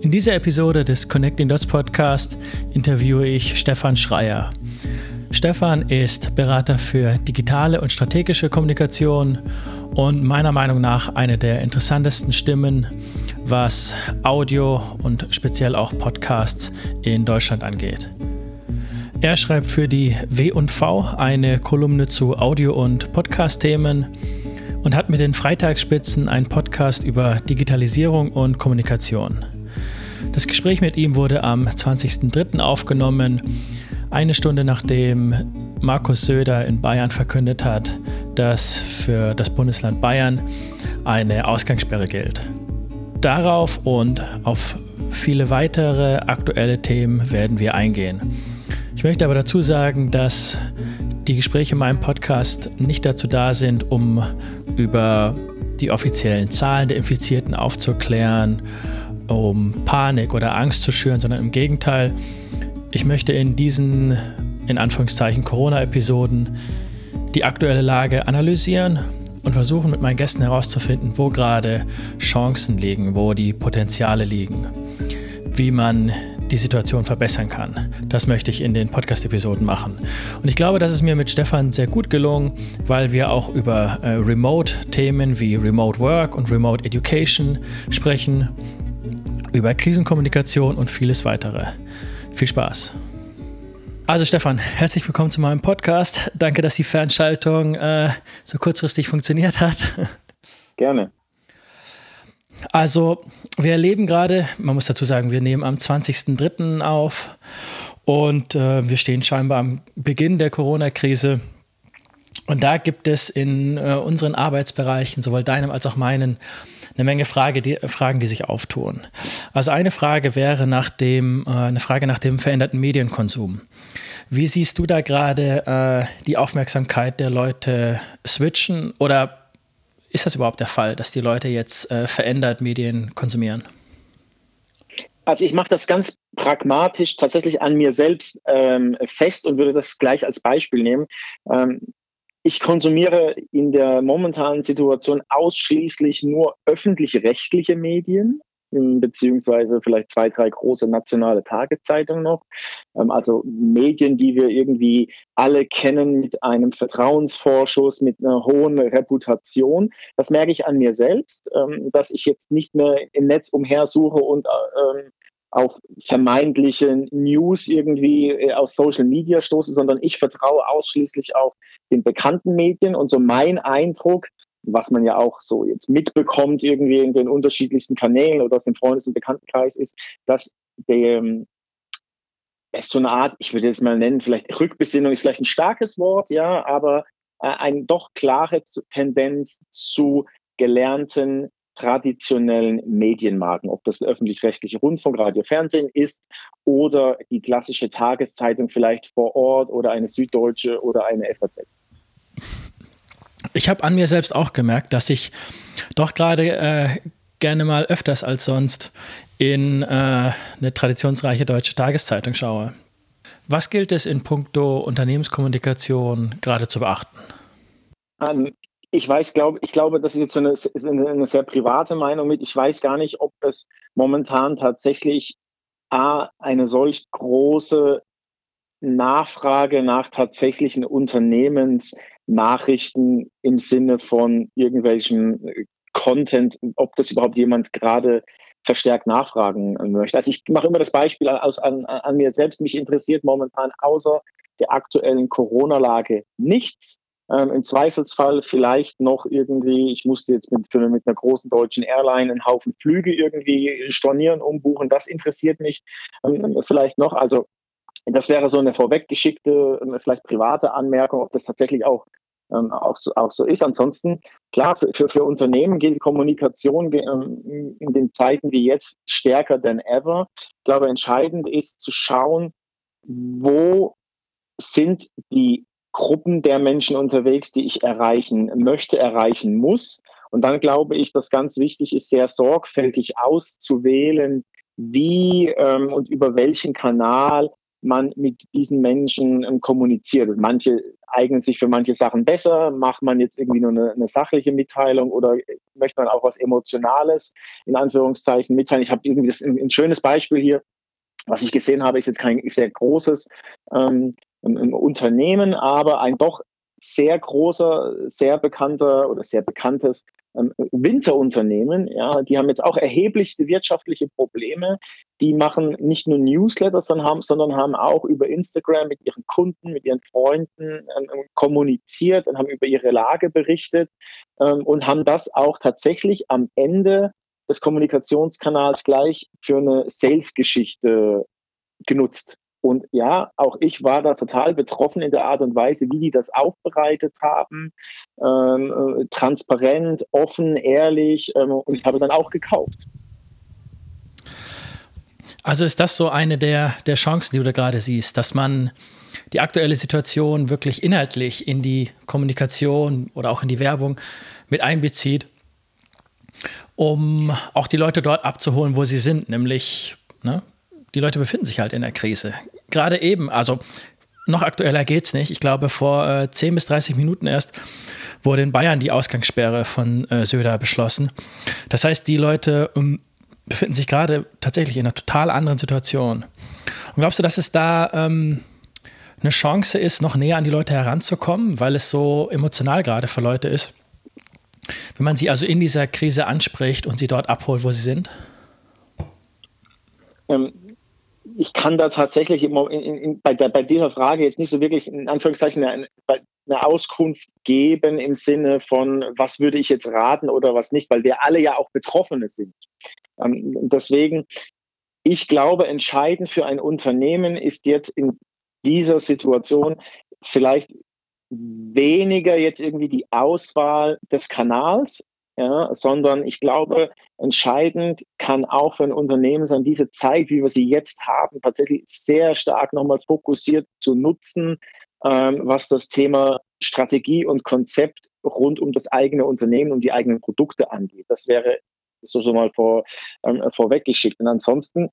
In dieser Episode des Connecting Dots Podcast interviewe ich Stefan Schreier. Stefan ist Berater für digitale und strategische Kommunikation und meiner Meinung nach eine der interessantesten Stimmen, was Audio und speziell auch Podcasts in Deutschland angeht. Er schreibt für die W&V eine Kolumne zu Audio- und Podcast-Themen und hat mit den Freitagsspitzen einen Podcast über Digitalisierung und Kommunikation. Das Gespräch mit ihm wurde am 20.03. aufgenommen, eine Stunde nachdem Markus Söder in Bayern verkündet hat, dass für das Bundesland Bayern eine Ausgangssperre gilt. Darauf und auf viele weitere aktuelle Themen werden wir eingehen. Ich möchte aber dazu sagen, dass die Gespräche in meinem Podcast nicht dazu da sind, um über die offiziellen Zahlen der Infizierten aufzuklären, um Panik oder Angst zu schüren, sondern im Gegenteil, ich möchte in diesen, in Anführungszeichen, Corona-Episoden die aktuelle Lage analysieren und versuchen mit meinen Gästen herauszufinden, wo gerade Chancen liegen, wo die Potenziale liegen, wie man die Situation verbessern kann. Das möchte ich in den Podcast-Episoden machen. Und ich glaube, das ist mir mit Stefan sehr gut gelungen, weil wir auch über äh, Remote-Themen wie Remote Work und Remote Education sprechen, über Krisenkommunikation und vieles weitere. Viel Spaß. Also Stefan, herzlich willkommen zu meinem Podcast. Danke, dass die Fernschaltung äh, so kurzfristig funktioniert hat. Gerne. Also wir erleben gerade, man muss dazu sagen, wir nehmen am 20.03. auf und äh, wir stehen scheinbar am Beginn der Corona-Krise. Und da gibt es in äh, unseren Arbeitsbereichen, sowohl deinem als auch meinen, eine Menge Frage, die, Fragen, die sich auftun. Also eine Frage wäre nach dem, äh, eine Frage nach dem veränderten Medienkonsum. Wie siehst du da gerade äh, die Aufmerksamkeit der Leute switchen oder ist das überhaupt der Fall, dass die Leute jetzt äh, verändert Medien konsumieren? Also ich mache das ganz pragmatisch tatsächlich an mir selbst ähm, fest und würde das gleich als Beispiel nehmen. Ähm, ich konsumiere in der momentanen Situation ausschließlich nur öffentlich-rechtliche Medien, beziehungsweise vielleicht zwei, drei große nationale Tageszeitungen noch. Ähm, also Medien, die wir irgendwie alle kennen mit einem Vertrauensvorschuss, mit einer hohen Reputation. Das merke ich an mir selbst, ähm, dass ich jetzt nicht mehr im Netz umhersuche und ähm, auf vermeintliche News irgendwie äh, aus Social Media stoße, sondern ich vertraue ausschließlich auf den bekannten Medien. Und so mein Eindruck, was man ja auch so jetzt mitbekommt irgendwie in den unterschiedlichsten Kanälen oder aus dem Freundes- und Bekanntenkreis ist, dass der, ähm, es so eine Art, ich würde jetzt mal nennen, vielleicht Rückbesinnung ist vielleicht ein starkes Wort, ja, aber äh, eine doch klare Tendenz zu gelernten traditionellen Medienmarken, ob das öffentlich-rechtliche Rundfunk, Radio, Fernsehen ist oder die klassische Tageszeitung vielleicht vor Ort oder eine Süddeutsche oder eine FAZ. Ich habe an mir selbst auch gemerkt, dass ich doch gerade äh, gerne mal öfters als sonst in äh, eine traditionsreiche deutsche Tageszeitung schaue. Was gilt es in puncto Unternehmenskommunikation gerade zu beachten? Um, ich weiß, glaube ich glaube, das ist jetzt eine, eine, eine, sehr private Meinung mit. Ich weiß gar nicht, ob es momentan tatsächlich A, eine solch große Nachfrage nach tatsächlichen Unternehmensnachrichten im Sinne von irgendwelchen äh, Content, ob das überhaupt jemand gerade verstärkt nachfragen möchte. Also ich mache immer das Beispiel aus, an, an mir selbst. Mich interessiert momentan außer der aktuellen Corona-Lage nichts. Ähm, Im Zweifelsfall vielleicht noch irgendwie, ich musste jetzt mit, für, mit einer großen deutschen Airline einen Haufen Flüge irgendwie stornieren, umbuchen. Das interessiert mich ähm, vielleicht noch. Also das wäre so eine vorweggeschickte, vielleicht private Anmerkung, ob das tatsächlich auch, ähm, auch, so, auch so ist. Ansonsten, klar, für, für, für Unternehmen gilt Kommunikation ähm, in den Zeiten wie jetzt stärker denn ever. Ich glaube, entscheidend ist zu schauen, wo sind die Gruppen der Menschen unterwegs, die ich erreichen möchte, erreichen muss. Und dann glaube ich, dass ganz wichtig ist, sehr sorgfältig auszuwählen, wie ähm, und über welchen Kanal man mit diesen Menschen ähm, kommuniziert. Manche eignen sich für manche Sachen besser, macht man jetzt irgendwie nur eine, eine, sachliche Mitteilung oder möchte man auch was Emotionales in Anführungszeichen mitteilen. Ich habe irgendwie das, ein, ein, schönes Beispiel hier. Was ich gesehen habe, ist jetzt kein sehr großes ähm, Unternehmen, aber ein doch sehr großer, sehr bekannter oder sehr bekanntes ähm, Winterunternehmen, ja, die haben jetzt auch erheblichste wirtschaftliche Probleme. Die machen nicht nur Newsletter, sondern haben, sondern haben auch über Instagram mit ihren Kunden, mit ihren Freunden ähm, kommuniziert und haben über ihre Lage berichtet ähm, und haben das auch tatsächlich am Ende des Kommunikationskanals gleich für eine Sales-Geschichte genutzt. Und ja, auch ich war da total betroffen in der Art und Weise, wie die das aufbereitet haben. Ähm, äh, transparent, offen, ehrlich. Ähm, und ich habe dann auch gekauft. Also ist das so eine der, der Chancen, die du da gerade siehst, dass man die aktuelle Situation wirklich inhaltlich in die Kommunikation oder auch in die Werbung mit einbezieht, um auch die Leute dort abzuholen, wo sie sind, nämlich ne, die Leute befinden sich halt in der Krise. Gerade eben, also noch aktueller geht es nicht. Ich glaube, vor äh, 10 bis 30 Minuten erst wurde in Bayern die Ausgangssperre von äh, Söder beschlossen. Das heißt, die Leute ähm, befinden sich gerade tatsächlich in einer total anderen Situation. Und glaubst du, dass es da ähm, eine Chance ist, noch näher an die Leute heranzukommen, weil es so emotional gerade für Leute ist? Wenn man sie also in dieser Krise anspricht und sie dort abholt, wo sie sind? Ähm, ich kann da tatsächlich in, in, bei, der, bei, dieser Frage jetzt nicht so wirklich in Anführungszeichen eine, eine, Auskunft geben im Sinne von, was würde ich jetzt raten oder was nicht, weil wir alle ja auch Betroffene sind. Ähm, deswegen, ich glaube, entscheidend für ein Unternehmen ist jetzt in dieser Situation vielleicht weniger jetzt irgendwie die Auswahl des Kanals, ja, sondern ich glaube, entscheidend kann auch für ein Unternehmen sein, diese Zeit, wie wir sie jetzt haben, tatsächlich sehr stark nochmal fokussiert zu nutzen, ähm, was das Thema Strategie und Konzept rund um das eigene Unternehmen und die eigenen Produkte angeht. Das wäre so, so mal vor, ähm, vorweggeschickt. Und ansonsten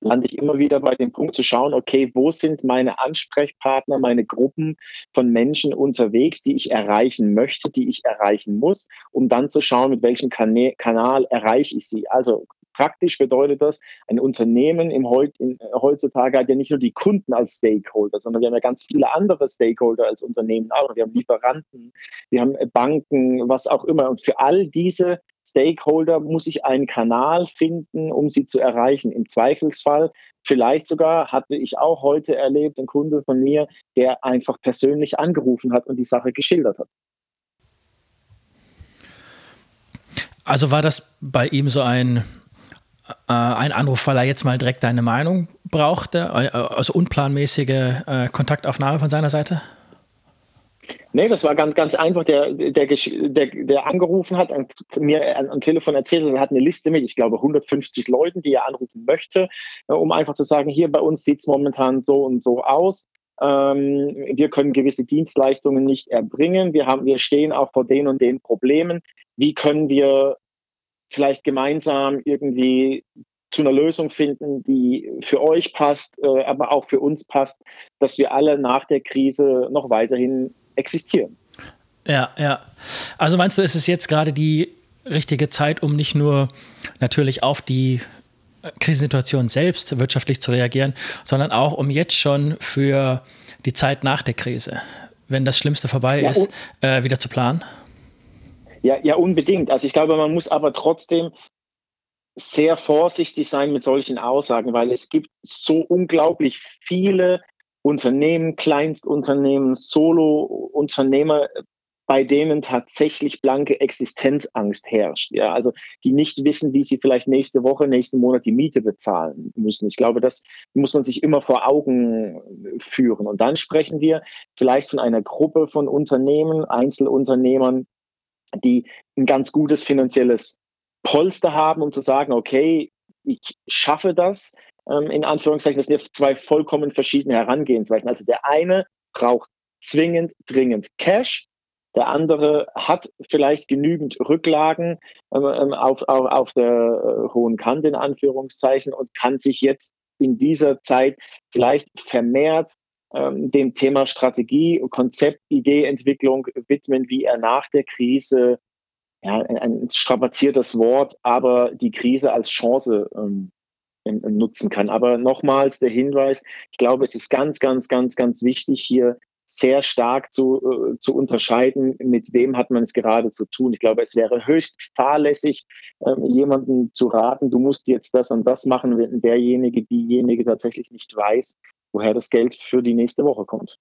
lande ich immer wieder bei dem Punkt zu schauen, okay, wo sind meine Ansprechpartner, meine Gruppen von Menschen unterwegs, die ich erreichen möchte, die ich erreichen muss, um dann zu schauen, mit welchem Kanä Kanal erreiche ich sie. Also praktisch bedeutet das, ein Unternehmen im Heut, in, heutzutage hat ja nicht nur die Kunden als Stakeholder, sondern wir haben ja ganz viele andere Stakeholder als Unternehmen auch. Wir haben Lieferanten, wir haben Banken, was auch immer. Und für all diese Stakeholder muss ich einen Kanal finden, um sie zu erreichen. Im Zweifelsfall, vielleicht sogar, hatte ich auch heute erlebt, ein Kunde von mir, der einfach persönlich angerufen hat und die Sache geschildert hat. Also war das bei ihm so ein, äh, ein Anruf, weil er jetzt mal direkt deine Meinung brauchte, äh, also unplanmäßige äh, Kontaktaufnahme von seiner Seite? Nee, das war ganz, ganz einfach. Der, der, der, der angerufen hat, mir am Telefon erzählt hat, er hat eine Liste mit, ich glaube, 150 Leuten, die er anrufen möchte, äh, um einfach zu sagen, hier bei uns sieht es momentan so und so aus. Ähm, wir können gewisse Dienstleistungen nicht erbringen. Wir, haben, wir stehen auch vor den und den Problemen. Wie können wir vielleicht gemeinsam irgendwie zu einer Lösung finden, die für euch passt, äh, aber auch für uns passt, dass wir alle nach der Krise noch weiterhin existieren. Ja, ja. Also meinst du, ist es jetzt gerade die richtige Zeit, um nicht nur natürlich auf die äh, Krisensituation selbst wirtschaftlich zu reagieren, sondern auch um jetzt schon für die Zeit nach der Krise, wenn das Schlimmste vorbei ja, ist, äh, wieder zu planen? Ja, ja, unbedingt. Also ich glaube, man muss aber trotzdem sehr vorsichtig sein mit solchen Aussagen, weil es gibt so unglaublich viele Unternehmen, Kleinstunternehmen, Solo-Unternehmer, bei denen tatsächlich blanke Existenzangst herrscht. Ja, also die nicht wissen, wie sie vielleicht nächste Woche, nächsten Monat die Miete bezahlen müssen. Ich glaube, das muss man sich immer vor Augen führen. Und dann sprechen wir vielleicht von einer Gruppe von Unternehmen, Einzelunternehmern, die ein ganz gutes finanzielles Polster haben, um zu sagen, okay, ich schaffe das, ähm, in Anführungszeichen, das sind ja zwei vollkommen verschiedene Herangehensweisen. Also der eine braucht zwingend, dringend Cash. Der andere hat vielleicht genügend Rücklagen ähm, ähm auf, auf, auf der äh, hohen Kante in Anführungszeichen und kann sich jetzt in dieser Zeit vielleicht vermehrt ähm, dem Thema Strategie, Konzept, Ideeentwicklung widmen, wie er nach der Krise, ja, ein strapaziertes Wort, aber die Krise als Chance ähm, nutzen kann. Aber nochmals der Hinweis, ich glaube, es ist ganz, ganz, ganz, ganz wichtig hier sehr stark zu, äh, zu unterscheiden, mit wem hat man es gerade zu tun. Ich glaube, es wäre höchst fahrlässig, äh, jemandem zu raten, du musst jetzt das und das machen, wenn derjenige, diejenige tatsächlich nicht weiß, woher das Geld für die nächste Woche kommt.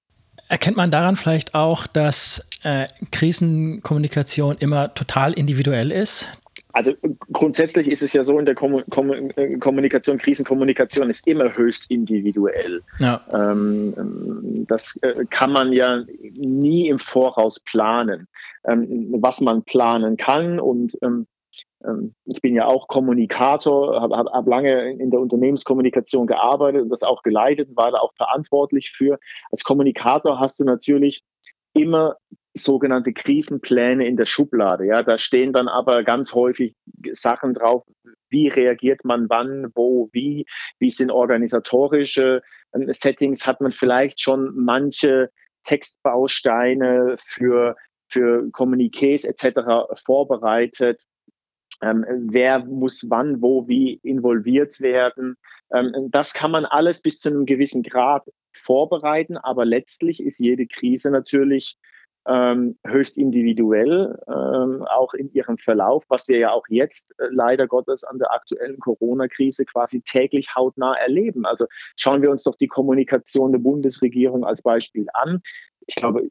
Erkennt man daran vielleicht auch, dass äh, Krisenkommunikation immer total individuell ist? Also grundsätzlich ist es ja so in der Kom Kom äh, Kommunikation, Krisenkommunikation ist immer höchst individuell. Ja. Ähm, das äh, kann man ja nie im Voraus planen. Ähm, was man planen kann und ähm, ähm ich bin ja auch Kommunikator, habe hab, hab lange in der Unternehmenskommunikation gearbeitet und das auch geleitet, war da auch verantwortlich für. Als Kommunikator hast du natürlich immer sogenannte Krisenpläne in der Schublade. Ja, da stehen dann aber ganz häufig Sachen drauf. Wie reagiert man wann, wo, wie? Wie sind organisatorische ähm, Settings? Hat man vielleicht schon manche Textbausteine für, für Kommuniqués etc. vorbereitet? Ähm, wer muss wann, wo, wie involviert werden? Ähm, das kann man alles bis zu einem gewissen Grad vorbereiten, aber letztlich ist jede Krise natürlich ähm, höchst individuell, ähm, auch in ihrem Verlauf, was wir ja auch jetzt äh, leider Gottes an der aktuellen Corona-Krise quasi täglich hautnah erleben. Also schauen wir uns doch die Kommunikation der Bundesregierung als Beispiel an. Ich glaube,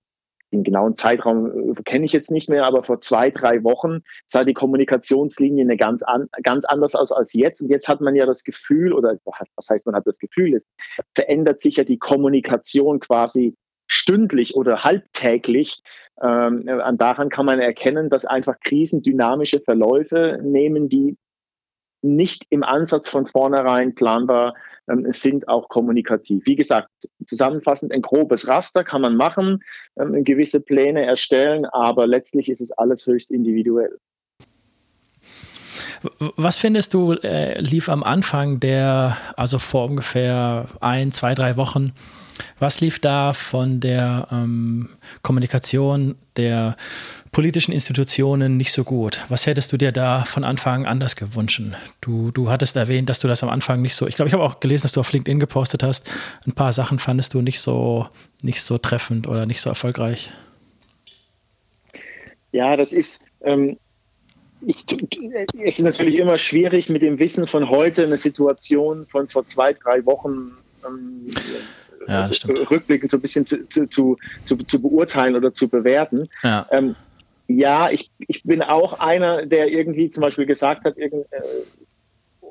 den genauen Zeitraum äh, kenne ich jetzt nicht mehr, aber vor zwei, drei Wochen sah die Kommunikationslinie eine ganz, an, ganz anders aus als jetzt. Und jetzt hat man ja das Gefühl, oder was heißt man hat das Gefühl, es verändert sich ja die Kommunikation quasi stündlich oder halbtäglich. Ähm, daran kann man erkennen, dass einfach Krisen dynamische Verläufe nehmen, die nicht im Ansatz von vornherein planbar ähm, sind, auch kommunikativ. Wie gesagt, zusammenfassend ein grobes Raster kann man machen, ähm, gewisse Pläne erstellen, aber letztlich ist es alles höchst individuell. Was findest du, äh, lief am Anfang der, also vor ungefähr ein, zwei, drei Wochen, was lief da von der ähm, Kommunikation der politischen Institutionen nicht so gut? Was hättest du dir da von Anfang an anders gewünscht? Du, du hattest erwähnt, dass du das am Anfang nicht so, ich glaube, ich habe auch gelesen, dass du auf LinkedIn gepostet hast, ein paar Sachen fandest du nicht so, nicht so treffend oder nicht so erfolgreich. Ja, das ist, ähm, ich, es ist natürlich immer schwierig, mit dem Wissen von heute eine Situation von vor zwei, drei Wochen ähm, ja, rückblickend so ein bisschen zu, zu, zu, zu, beurteilen oder zu bewerten. Ja, ähm, ja ich, ich bin auch einer, der irgendwie zum Beispiel gesagt hat, irgend, äh,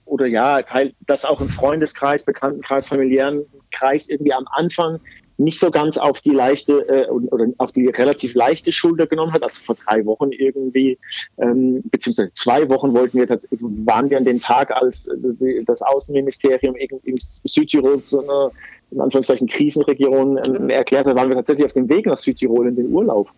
oder ja, das auch im Freundeskreis, Bekanntenkreis, familiären Kreis irgendwie am Anfang nicht so ganz auf die leichte äh, oder auf die relativ leichte Schulter genommen hat. Also vor drei Wochen irgendwie, ähm, beziehungsweise zwei Wochen wollten wir waren wir an dem Tag, als äh, das Außenministerium in, in Südtirol so eine in Anführungszeichen Krisenregion ähm, erklärt hat, waren wir tatsächlich auf dem Weg nach Südtirol in den Urlaub.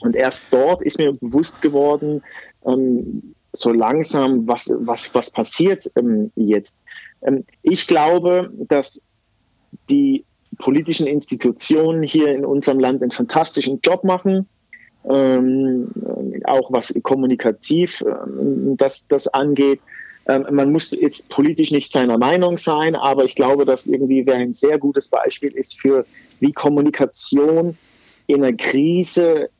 Und erst dort ist mir bewusst geworden, ähm, so langsam, was, was, was passiert ähm, jetzt. Ähm, ich glaube, dass die politischen Institutionen hier in unserem Land einen fantastischen Job machen, ähm, auch was kommunikativ ähm, das, das angeht. Ähm, man muss jetzt politisch nicht seiner Meinung sein, aber ich glaube, dass irgendwie wer ein sehr gutes Beispiel ist für, wie Kommunikation in einer Krise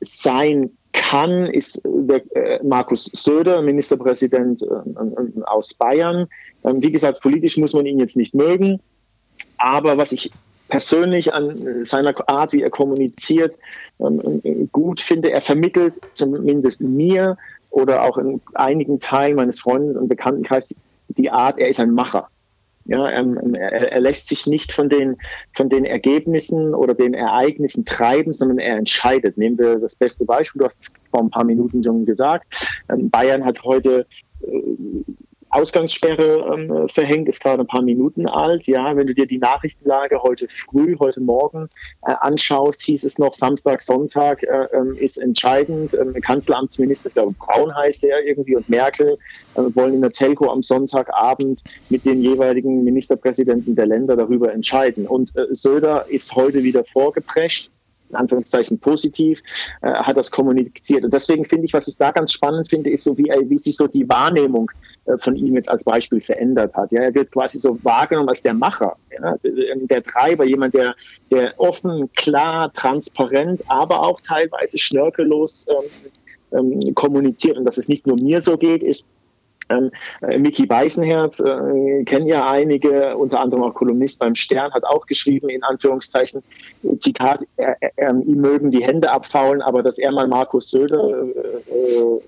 sein kann, ist der, äh, Markus Söder, Ministerpräsident äh, aus Bayern. Ähm, wie gesagt, politisch muss man ihn jetzt nicht mögen, aber was ich persönlich an seiner Art, wie er kommuniziert, ähm, gut finde, er vermittelt zumindest mir oder auch in einigen Teilen meines Freundes- und Bekanntenkreises die Art, er ist ein Macher. Ja, ähm, er, er, lässt sich nicht von den, von den Ergebnissen oder den Ereignissen treiben, sondern er entscheidet. Nehmen wir das beste Beispiel, du hast es vor ein paar Minuten schon gesagt. Ähm, Bayern hat heute äh, Ausgangssperre ähm, verhängt, ist gerade ein paar Minuten alt. Ja, wenn du dir die Nachrichtenlage heute früh, heute Morgen äh, anschaust, hieß es noch Samstag, Sonntag äh, ähm, ist entscheidend. Ähm, Kanzleramtsminister, ich glaube Braun heißt er irgendwie und Merkel äh, wollen in der Telco am Sonntagabend mit den jeweiligen Ministerpräsidenten der Länder darüber entscheiden. Und äh, Söder ist heute wieder vorgeprescht in Anführungszeichen positiv, äh, hat das kommuniziert. Und deswegen finde ich, was ich da ganz spannend finde, ist so, wie, wie sich so die Wahrnehmung äh, von ihm jetzt als Beispiel verändert hat. Ja, er wird quasi so wahrgenommen als der Macher, ja, der Treiber, jemand, der, der offen, klar, transparent, aber auch teilweise schnörkellos ähm, ähm, kommuniziert. Und dass es nicht nur mir so geht, ist ähm, äh, Mickey Weißenherz, äh, kennen ja einige, unter anderem auch Kolumnist beim Stern, hat auch geschrieben, in Anführungszeichen, Zitat, er, er, ihm mögen die Hände abfaulen, aber dass er mal Markus Söder äh, äh,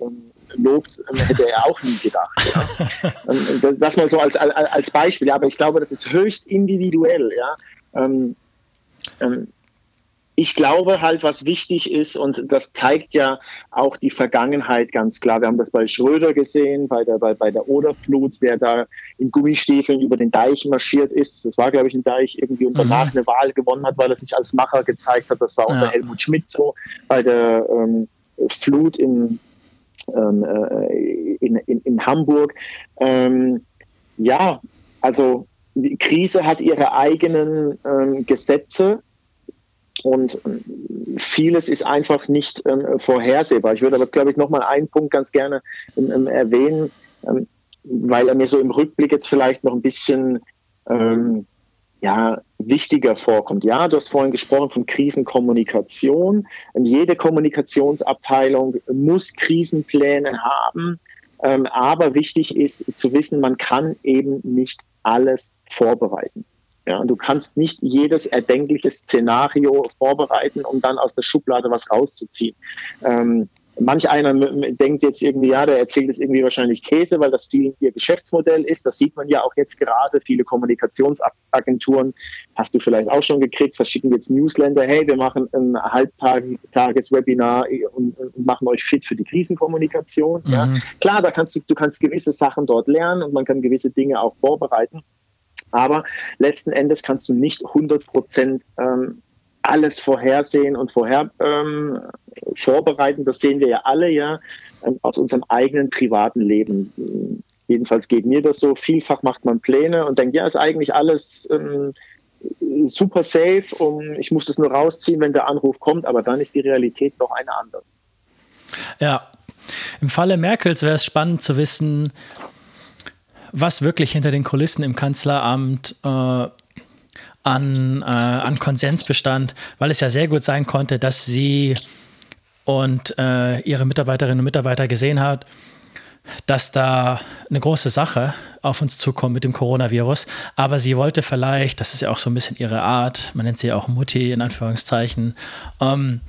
lobt, ähm, hätte er auch nie gedacht. Ja. Ähm, das mal so als, als Beispiel, aber ich glaube, das ist höchst individuell. Ja. Ähm, ähm, ich glaube halt, was wichtig ist, und das zeigt ja auch die Vergangenheit ganz klar. Wir haben das bei Schröder gesehen, bei der, bei, bei der Oderflut, der da in Gummistiefeln über den Deich marschiert ist. Das war, glaube ich, ein Deich irgendwie und danach mhm. eine Wahl gewonnen hat, weil er sich als Macher gezeigt hat. Das war unter ja. Helmut Schmidt so bei der ähm, Flut in, ähm, äh, in, in, in, Hamburg. Ähm, ja, also die Krise hat ihre eigenen ähm, Gesetze und ähm, vieles ist einfach nicht ähm, vorhersehbar. Ich würde aber, glaube ich, nochmal einen Punkt ganz gerne ähm, ähm, erwähnen, ähm, weil er mir so im Rückblick jetzt vielleicht noch ein bisschen ähm, ja, wichtiger vorkommt. Ja, du hast vorhin gesprochen von Krisenkommunikation. Und jede Kommunikationsabteilung muss Krisenpläne haben. aber wichtig ist zu wissen, man kann eben nicht alles vorbereiten. Ja, du kannst nicht jedes erdenkliche Szenario vorbereiten, um dann aus der Schublade was rauszuziehen. Ähm, manch einer denkt jetzt irgendwie, ja, der erzählt jetzt irgendwie wahrscheinlich Käse, weil das viel ihr Geschäftsmodell ist. Das sieht man ja auch jetzt gerade. Viele Kommunikationsagenturen hast du vielleicht auch schon gekriegt, verschicken jetzt Newsletter. Hey, wir machen ein Halbtages-Webinar und, und, machen euch fit für die Krisenkommunikation. Mhm. Ja. Klar, da kannst du, du kannst gewisse Sachen dort lernen und man kann gewisse Dinge auch vorbereiten. Aber letzten Endes kannst du nicht 100 Prozent ähm, alles vorhersehen und vorher ähm, vorbereiten. Das sehen wir ja alle ja ähm, aus unserem eigenen privaten Leben. Jedenfalls geht mir das so. Vielfach macht man Pläne und denkt, ja, ist eigentlich alles ähm, super safe und ich muss das nur rausziehen, wenn der Anruf kommt. Aber dann ist die Realität doch eine andere. Ja, im Falle Merkels wäre es spannend zu wissen, was wirklich hinter den Kulissen im Kanzleramt äh, an, äh, an Konsens bestand, weil es ja sehr gut sein konnte, dass sie und äh, ihre Mitarbeiterinnen und Mitarbeiter gesehen hat, dass da eine große Sache auf uns zukommt mit dem Coronavirus. Aber sie wollte vielleicht, das ist ja auch so ein bisschen ihre Art, man nennt sie auch Mutti in Anführungszeichen, ähm,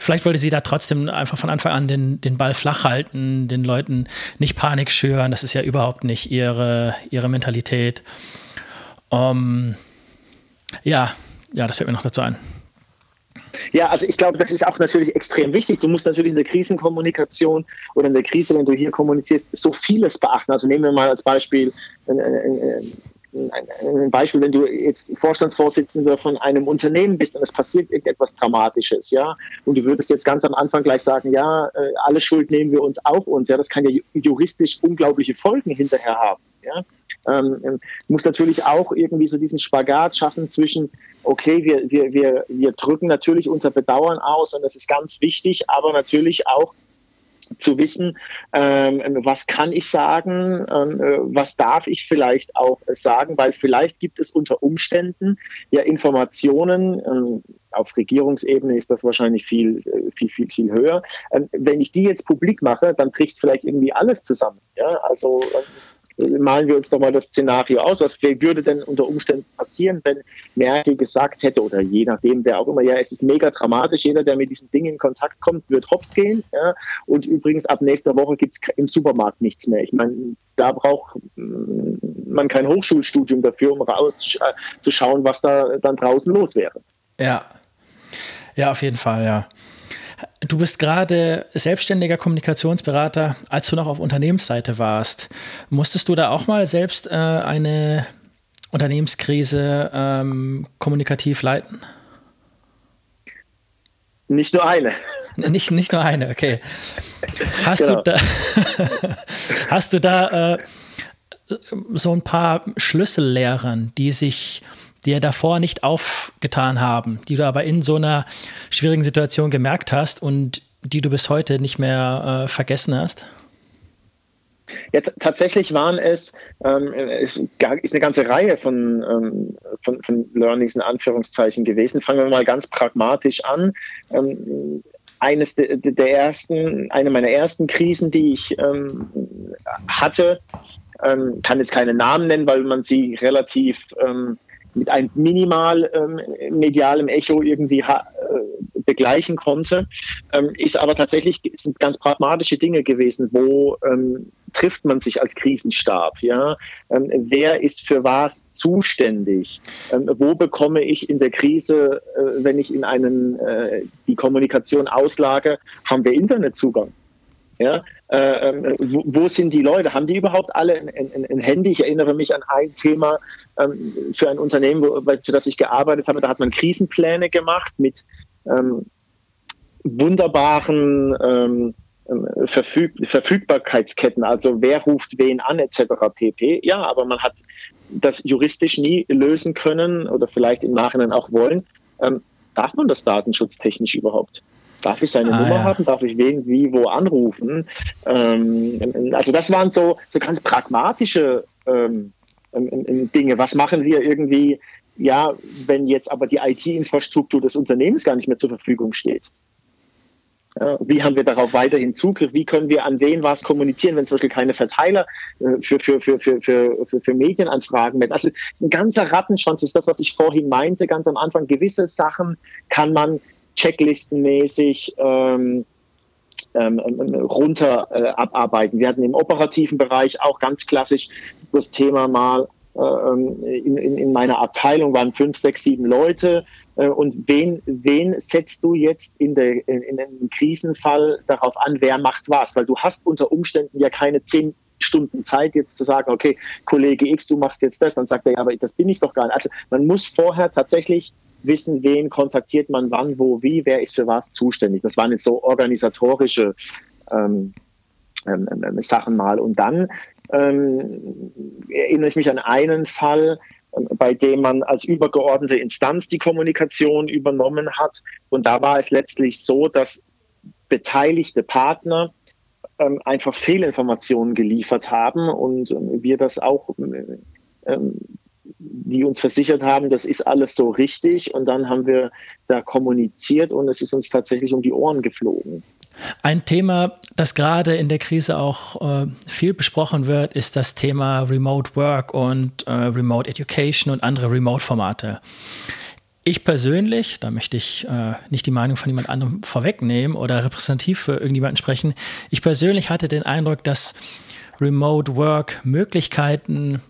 Vielleicht wollte sie da trotzdem einfach von Anfang an den, den Ball flach halten, den Leuten nicht Panik schüren. Das ist ja überhaupt nicht ihre, ihre Mentalität. Um, ja, ja, das fällt mir noch dazu ein. Ja, also ich glaube, das ist auch natürlich extrem wichtig. Du musst natürlich in der Krisenkommunikation oder in der Krise, wenn du hier kommunizierst, so vieles beachten. Also nehmen wir mal als Beispiel äh, äh, äh, ein Beispiel, wenn du jetzt Vorstandsvorsitzender von einem Unternehmen bist und es passiert irgendetwas Dramatisches, ja, und du würdest jetzt ganz am Anfang gleich sagen, ja, äh, alle Schuld nehmen wir uns auf uns, ja, das kann ja juristisch unglaubliche Folgen hinterher haben, ja. Ähm, ähm muss natürlich auch irgendwie so diesen Spagat schaffen zwischen, okay, wir, wir, wir, wir drücken natürlich unser Bedauern aus und das ist ganz wichtig, aber natürlich auch zu wissen, ähm, was kann ich sagen, ähm, äh, was darf ich vielleicht auch sagen, weil vielleicht gibt es unter Umständen ja Informationen, ähm, auf Regierungsebene ist das wahrscheinlich viel, äh, viel, viel, viel höher. Wenn ich die jetzt publik mache, dann bricht vielleicht irgendwie alles zusammen. Ja? Also malen wir uns doch mal das Szenario aus. Was würde denn unter Umständen passieren, wenn Merkel gesagt hätte, oder je nachdem, wer auch immer, ja, es ist mega dramatisch, jeder, der mit diesen Dingen in Kontakt kommt, wird hops gehen. Ja? Und übrigens, ab nächster Woche gibt es im Supermarkt nichts mehr. Ich meine, da braucht mm, man kein Hochschulstudium dafür, um rauszuschauen, was da dann draußen los wäre. Ja, ja, auf jeden Fall, ja. Du bist gerade selbstständiger Kommunikationsberater, als du noch auf Unternehmensseite warst. Musstest du da auch mal selbst äh, eine Unternehmenskrise ähm, kommunikativ leiten? Nicht nur eine. Nicht, nicht nur eine, okay. Hast genau. du da, hast du da äh, so ein paar Schlüssellehrern, die sich dir davor nicht aufgetan haben, die du aber in so einer schwierigen Situation gemerkt hast und die du bis heute nicht mehr äh, vergessen hast? Jetzt tatsächlich waren es, ähm, es ist eine ganze Reihe von, ähm, von, von, Learnings in Anführungszeichen gewesen. Fangen wir mal ganz pragmatisch an. Ähm, eines de, de, der ersten, eine meiner ersten Krisen, die ich ähm, hatte, ähm, kann jetzt keine Namen nennen, weil man sie relativ ähm, mit einem minimal medialem Echo irgendwie äh, begleichen konnte, ähm, ist aber tatsächlich sind ganz pragmatische Dinge gewesen, wo ähm, trifft man sich als Krisenstab, ja, ähm, wer ist für was zuständig, ähm, wo bekomme ich in der Krise, äh, wenn ich in einen äh, die Kommunikation auslage, haben wir Internetzugang, ja, äh, ähm, wo, wo, sind die Leute? Haben die überhaupt alle ein, ein, ein Handy? Ich erinnere mich an ein Thema ähm, für ein Unternehmen, wo, für das ich gearbeitet habe. Da hat man Krisenpläne gemacht mit ähm, wunderbaren ähm, ähm, Verfüg Verfügbarkeitsketten, also wer ruft wen an etc. pp. Ja, aber man hat das juristisch nie lösen können oder vielleicht im Nachhinein auch wollen. Ähm, darf man das datenschutztechnisch überhaupt? Darf ich seine ah, Nummer ja. haben? Darf ich wen wie wo anrufen? Ähm, also das waren so, so ganz pragmatische ähm, ähm, Dinge. Was machen wir irgendwie ja, wenn jetzt aber die IT-Infrastruktur des Unternehmens gar nicht mehr zur Verfügung steht. Wie haben wir darauf weiterhin Zugriff? Wie können wir an wen was kommunizieren, wenn zum Beispiel keine Verteiler äh, für, für, für, für, für, für, für Medienanfragen mehr? Ist ein ganzer Rattenschwanz, das ist das, was ich vorhin meinte, ganz am Anfang. Gewisse Sachen kann man checklistenmäßig ähm, ähm, runter äh, abarbeiten. Wir hatten im operativen Bereich auch ganz klassisch das Thema mal ähm, in, in, in meiner Abteilung waren fünf, sechs, sieben Leute. Äh, und wen, wen setzt du jetzt in, der, in, in einem Krisenfall darauf an, wer macht was? Weil du hast unter Umständen ja keine zehn Stunden Zeit, jetzt zu sagen, okay, Kollege X, du machst jetzt das, dann sagt er, ja, aber das bin ich doch gar nicht. Also man muss vorher tatsächlich wissen, wen kontaktiert man wann, wo, wie, wer ist für was zuständig. Das waren jetzt so organisatorische ähm, ähm, ähm Sachen mal. Und dann ähm, erinnere ich mich an einen Fall, ähm, bei dem man als übergeordnete Instanz die Kommunikation übernommen hat. Und da war es letztlich so, dass beteiligte Partner ähm, einfach Fehlinformationen geliefert haben und ähm, wir das auch, ähm, die uns versichert haben, das ist alles so richtig. Und dann haben wir da kommuniziert und es ist uns tatsächlich um die Ohren geflogen. Ein Thema, das gerade in der Krise auch äh, viel besprochen wird, ist das Thema Remote Work und äh, Remote Education und andere Remote-Formate. Ich persönlich, da möchte ich äh, nicht die Meinung von jemand anderem vorwegnehmen oder repräsentativ für irgendjemanden sprechen, ich persönlich hatte den Eindruck, dass Remote Work Möglichkeiten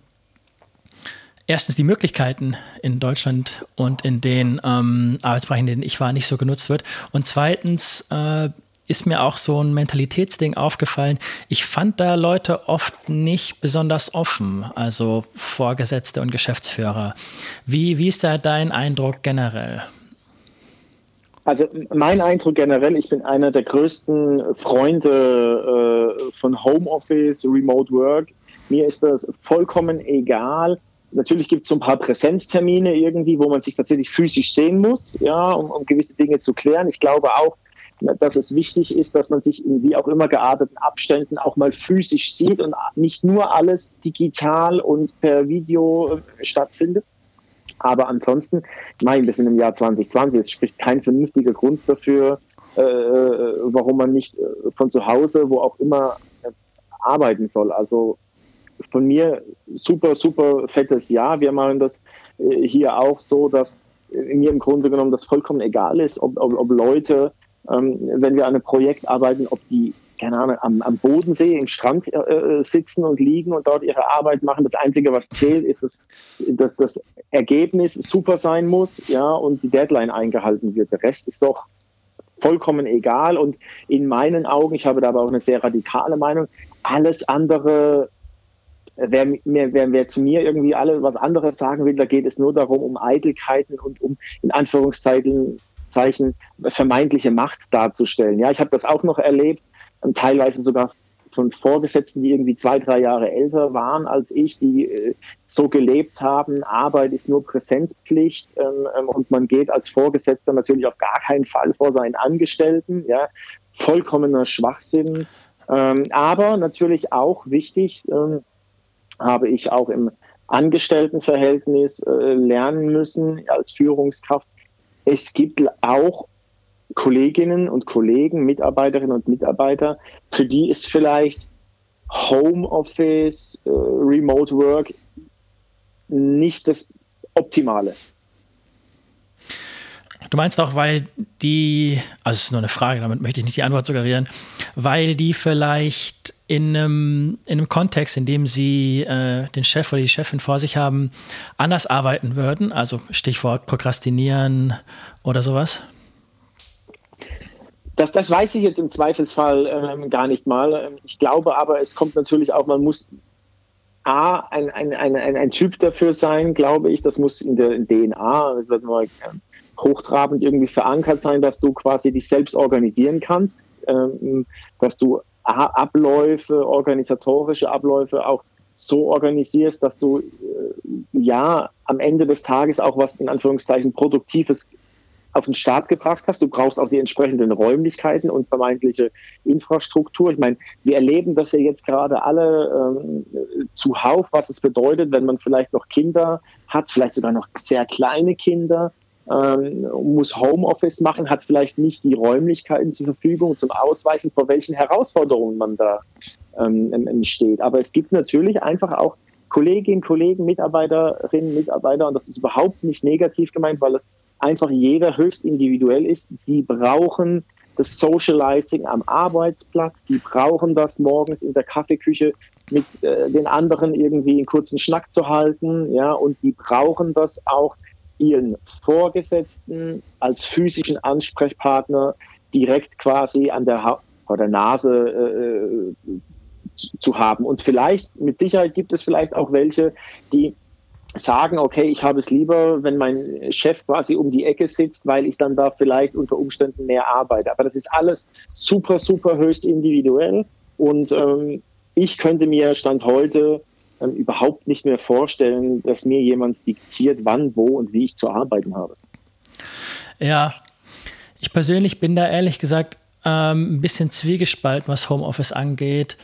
erstens die Möglichkeiten in Deutschland und in den ähm, Arbeitsbereichen, in denen ich war, nicht so genutzt wird. Und zweitens äh, ist mir auch so ein Mentalitätsding aufgefallen. Ich fand da Leute oft nicht besonders offen, also Vorgesetzte und Geschäftsführer. Wie, wie ist da dein Eindruck generell? Also mein Eindruck generell, ich bin einer der größten Freunde äh, von Homeoffice, Remote Work. Mir ist das vollkommen egal. Natürlich gibt es so ein paar Präsenztermine irgendwie, wo man sich tatsächlich physisch sehen muss, ja, um, um gewisse Dinge zu klären. Ich glaube auch, dass es wichtig ist, dass man sich in wie auch immer gearteten Abständen auch mal physisch sieht und nicht nur alles digital und per Video äh, stattfindet. Aber ansonsten, nein, wir sind im Jahr 2020, es spricht kein vernünftiger Grund dafür, äh, äh, warum man nicht äh, von zu Hause, wo auch immer, äh, arbeiten soll. Also von mir super, super fettes Ja. Wir machen das äh, hier auch so, dass mir im Grunde genommen das vollkommen egal ist, ob, ob, ob Leute ähm, wenn wir an einem Projekt arbeiten, ob die keine Ahnung, am, am Bodensee im Strand äh, äh, sitzen und liegen und dort ihre Arbeit machen. Das Einzige, was zählt, ist, es, dass das Ergebnis super sein muss, ja, und die Deadline eingehalten wird. Der Rest ist doch vollkommen egal. Und in meinen Augen, ich habe da aber auch eine sehr radikale Meinung, alles andere wer, wer, wer, wer zu mir irgendwie alle was anderes sagen will, da geht es nur darum, um Eitelkeiten und um in Anführungszeichen Zeichen, vermeintliche Macht darzustellen. Ja, ich habe das auch noch erlebt, teilweise sogar von Vorgesetzten, die irgendwie zwei, drei Jahre älter waren als ich, die äh, so gelebt haben, Arbeit ist nur Präsenzpflicht ähm, ähm, und man geht als Vorgesetzter natürlich auf gar keinen Fall vor seinen Angestellten. Ja, vollkommener Schwachsinn. Ähm, aber natürlich auch wichtig, ähm, habe ich auch im Angestelltenverhältnis äh, lernen müssen als Führungskraft. Es gibt auch Kolleginnen und Kollegen, Mitarbeiterinnen und Mitarbeiter, für die ist vielleicht Homeoffice, äh, Remote Work nicht das Optimale. Du meinst auch, weil die, also es ist nur eine Frage, damit möchte ich nicht die Antwort suggerieren, weil die vielleicht in einem, in einem Kontext, in dem sie äh, den Chef oder die Chefin vor sich haben, anders arbeiten würden? Also Stichwort Prokrastinieren oder sowas? Das, das weiß ich jetzt im Zweifelsfall ähm, gar nicht mal. Ich glaube aber, es kommt natürlich auch, man muss A, ein, ein, ein, ein, Typ dafür sein, glaube ich. Das muss in der DNA, mal hochtrabend irgendwie verankert sein, dass du quasi dich selbst organisieren kannst, ähm, dass du Abläufe, organisatorische Abläufe auch so organisierst, dass du äh, ja am Ende des Tages auch was in Anführungszeichen Produktives auf den Start gebracht hast. Du brauchst auch die entsprechenden Räumlichkeiten und vermeintliche Infrastruktur. Ich meine, wir erleben das ja jetzt gerade alle ähm, zuhauf, was es bedeutet, wenn man vielleicht noch Kinder hat, vielleicht sogar noch sehr kleine Kinder ähm, muss Homeoffice machen, hat vielleicht nicht die Räumlichkeiten zur Verfügung zum Ausweichen, vor welchen Herausforderungen man da ähm, steht. Aber es gibt natürlich einfach auch Kolleginnen, Kollegen, Mitarbeiterinnen, Mitarbeiter, und das ist überhaupt nicht negativ gemeint, weil es einfach jeder höchst individuell ist, die brauchen das Socializing am Arbeitsplatz, die brauchen das morgens in der Kaffeeküche mit äh, den anderen irgendwie einen kurzen Schnack zu halten, ja, und die brauchen das auch ihren Vorgesetzten als physischen Ansprechpartner direkt quasi an der ha oder Nase äh, zu haben. Und vielleicht, mit Sicherheit gibt es vielleicht auch welche, die sagen, okay, ich habe es lieber, wenn mein Chef quasi um die Ecke sitzt, weil ich dann da vielleicht unter Umständen mehr arbeite. Aber das ist alles super, super höchst individuell. Und ähm, ich könnte mir Stand heute ähm, überhaupt nicht mehr vorstellen, dass mir jemand diktiert, wann, wo und wie ich zu arbeiten habe. Ja, ich persönlich bin da ehrlich gesagt ähm, ein bisschen zwiegespalten, was Homeoffice angeht.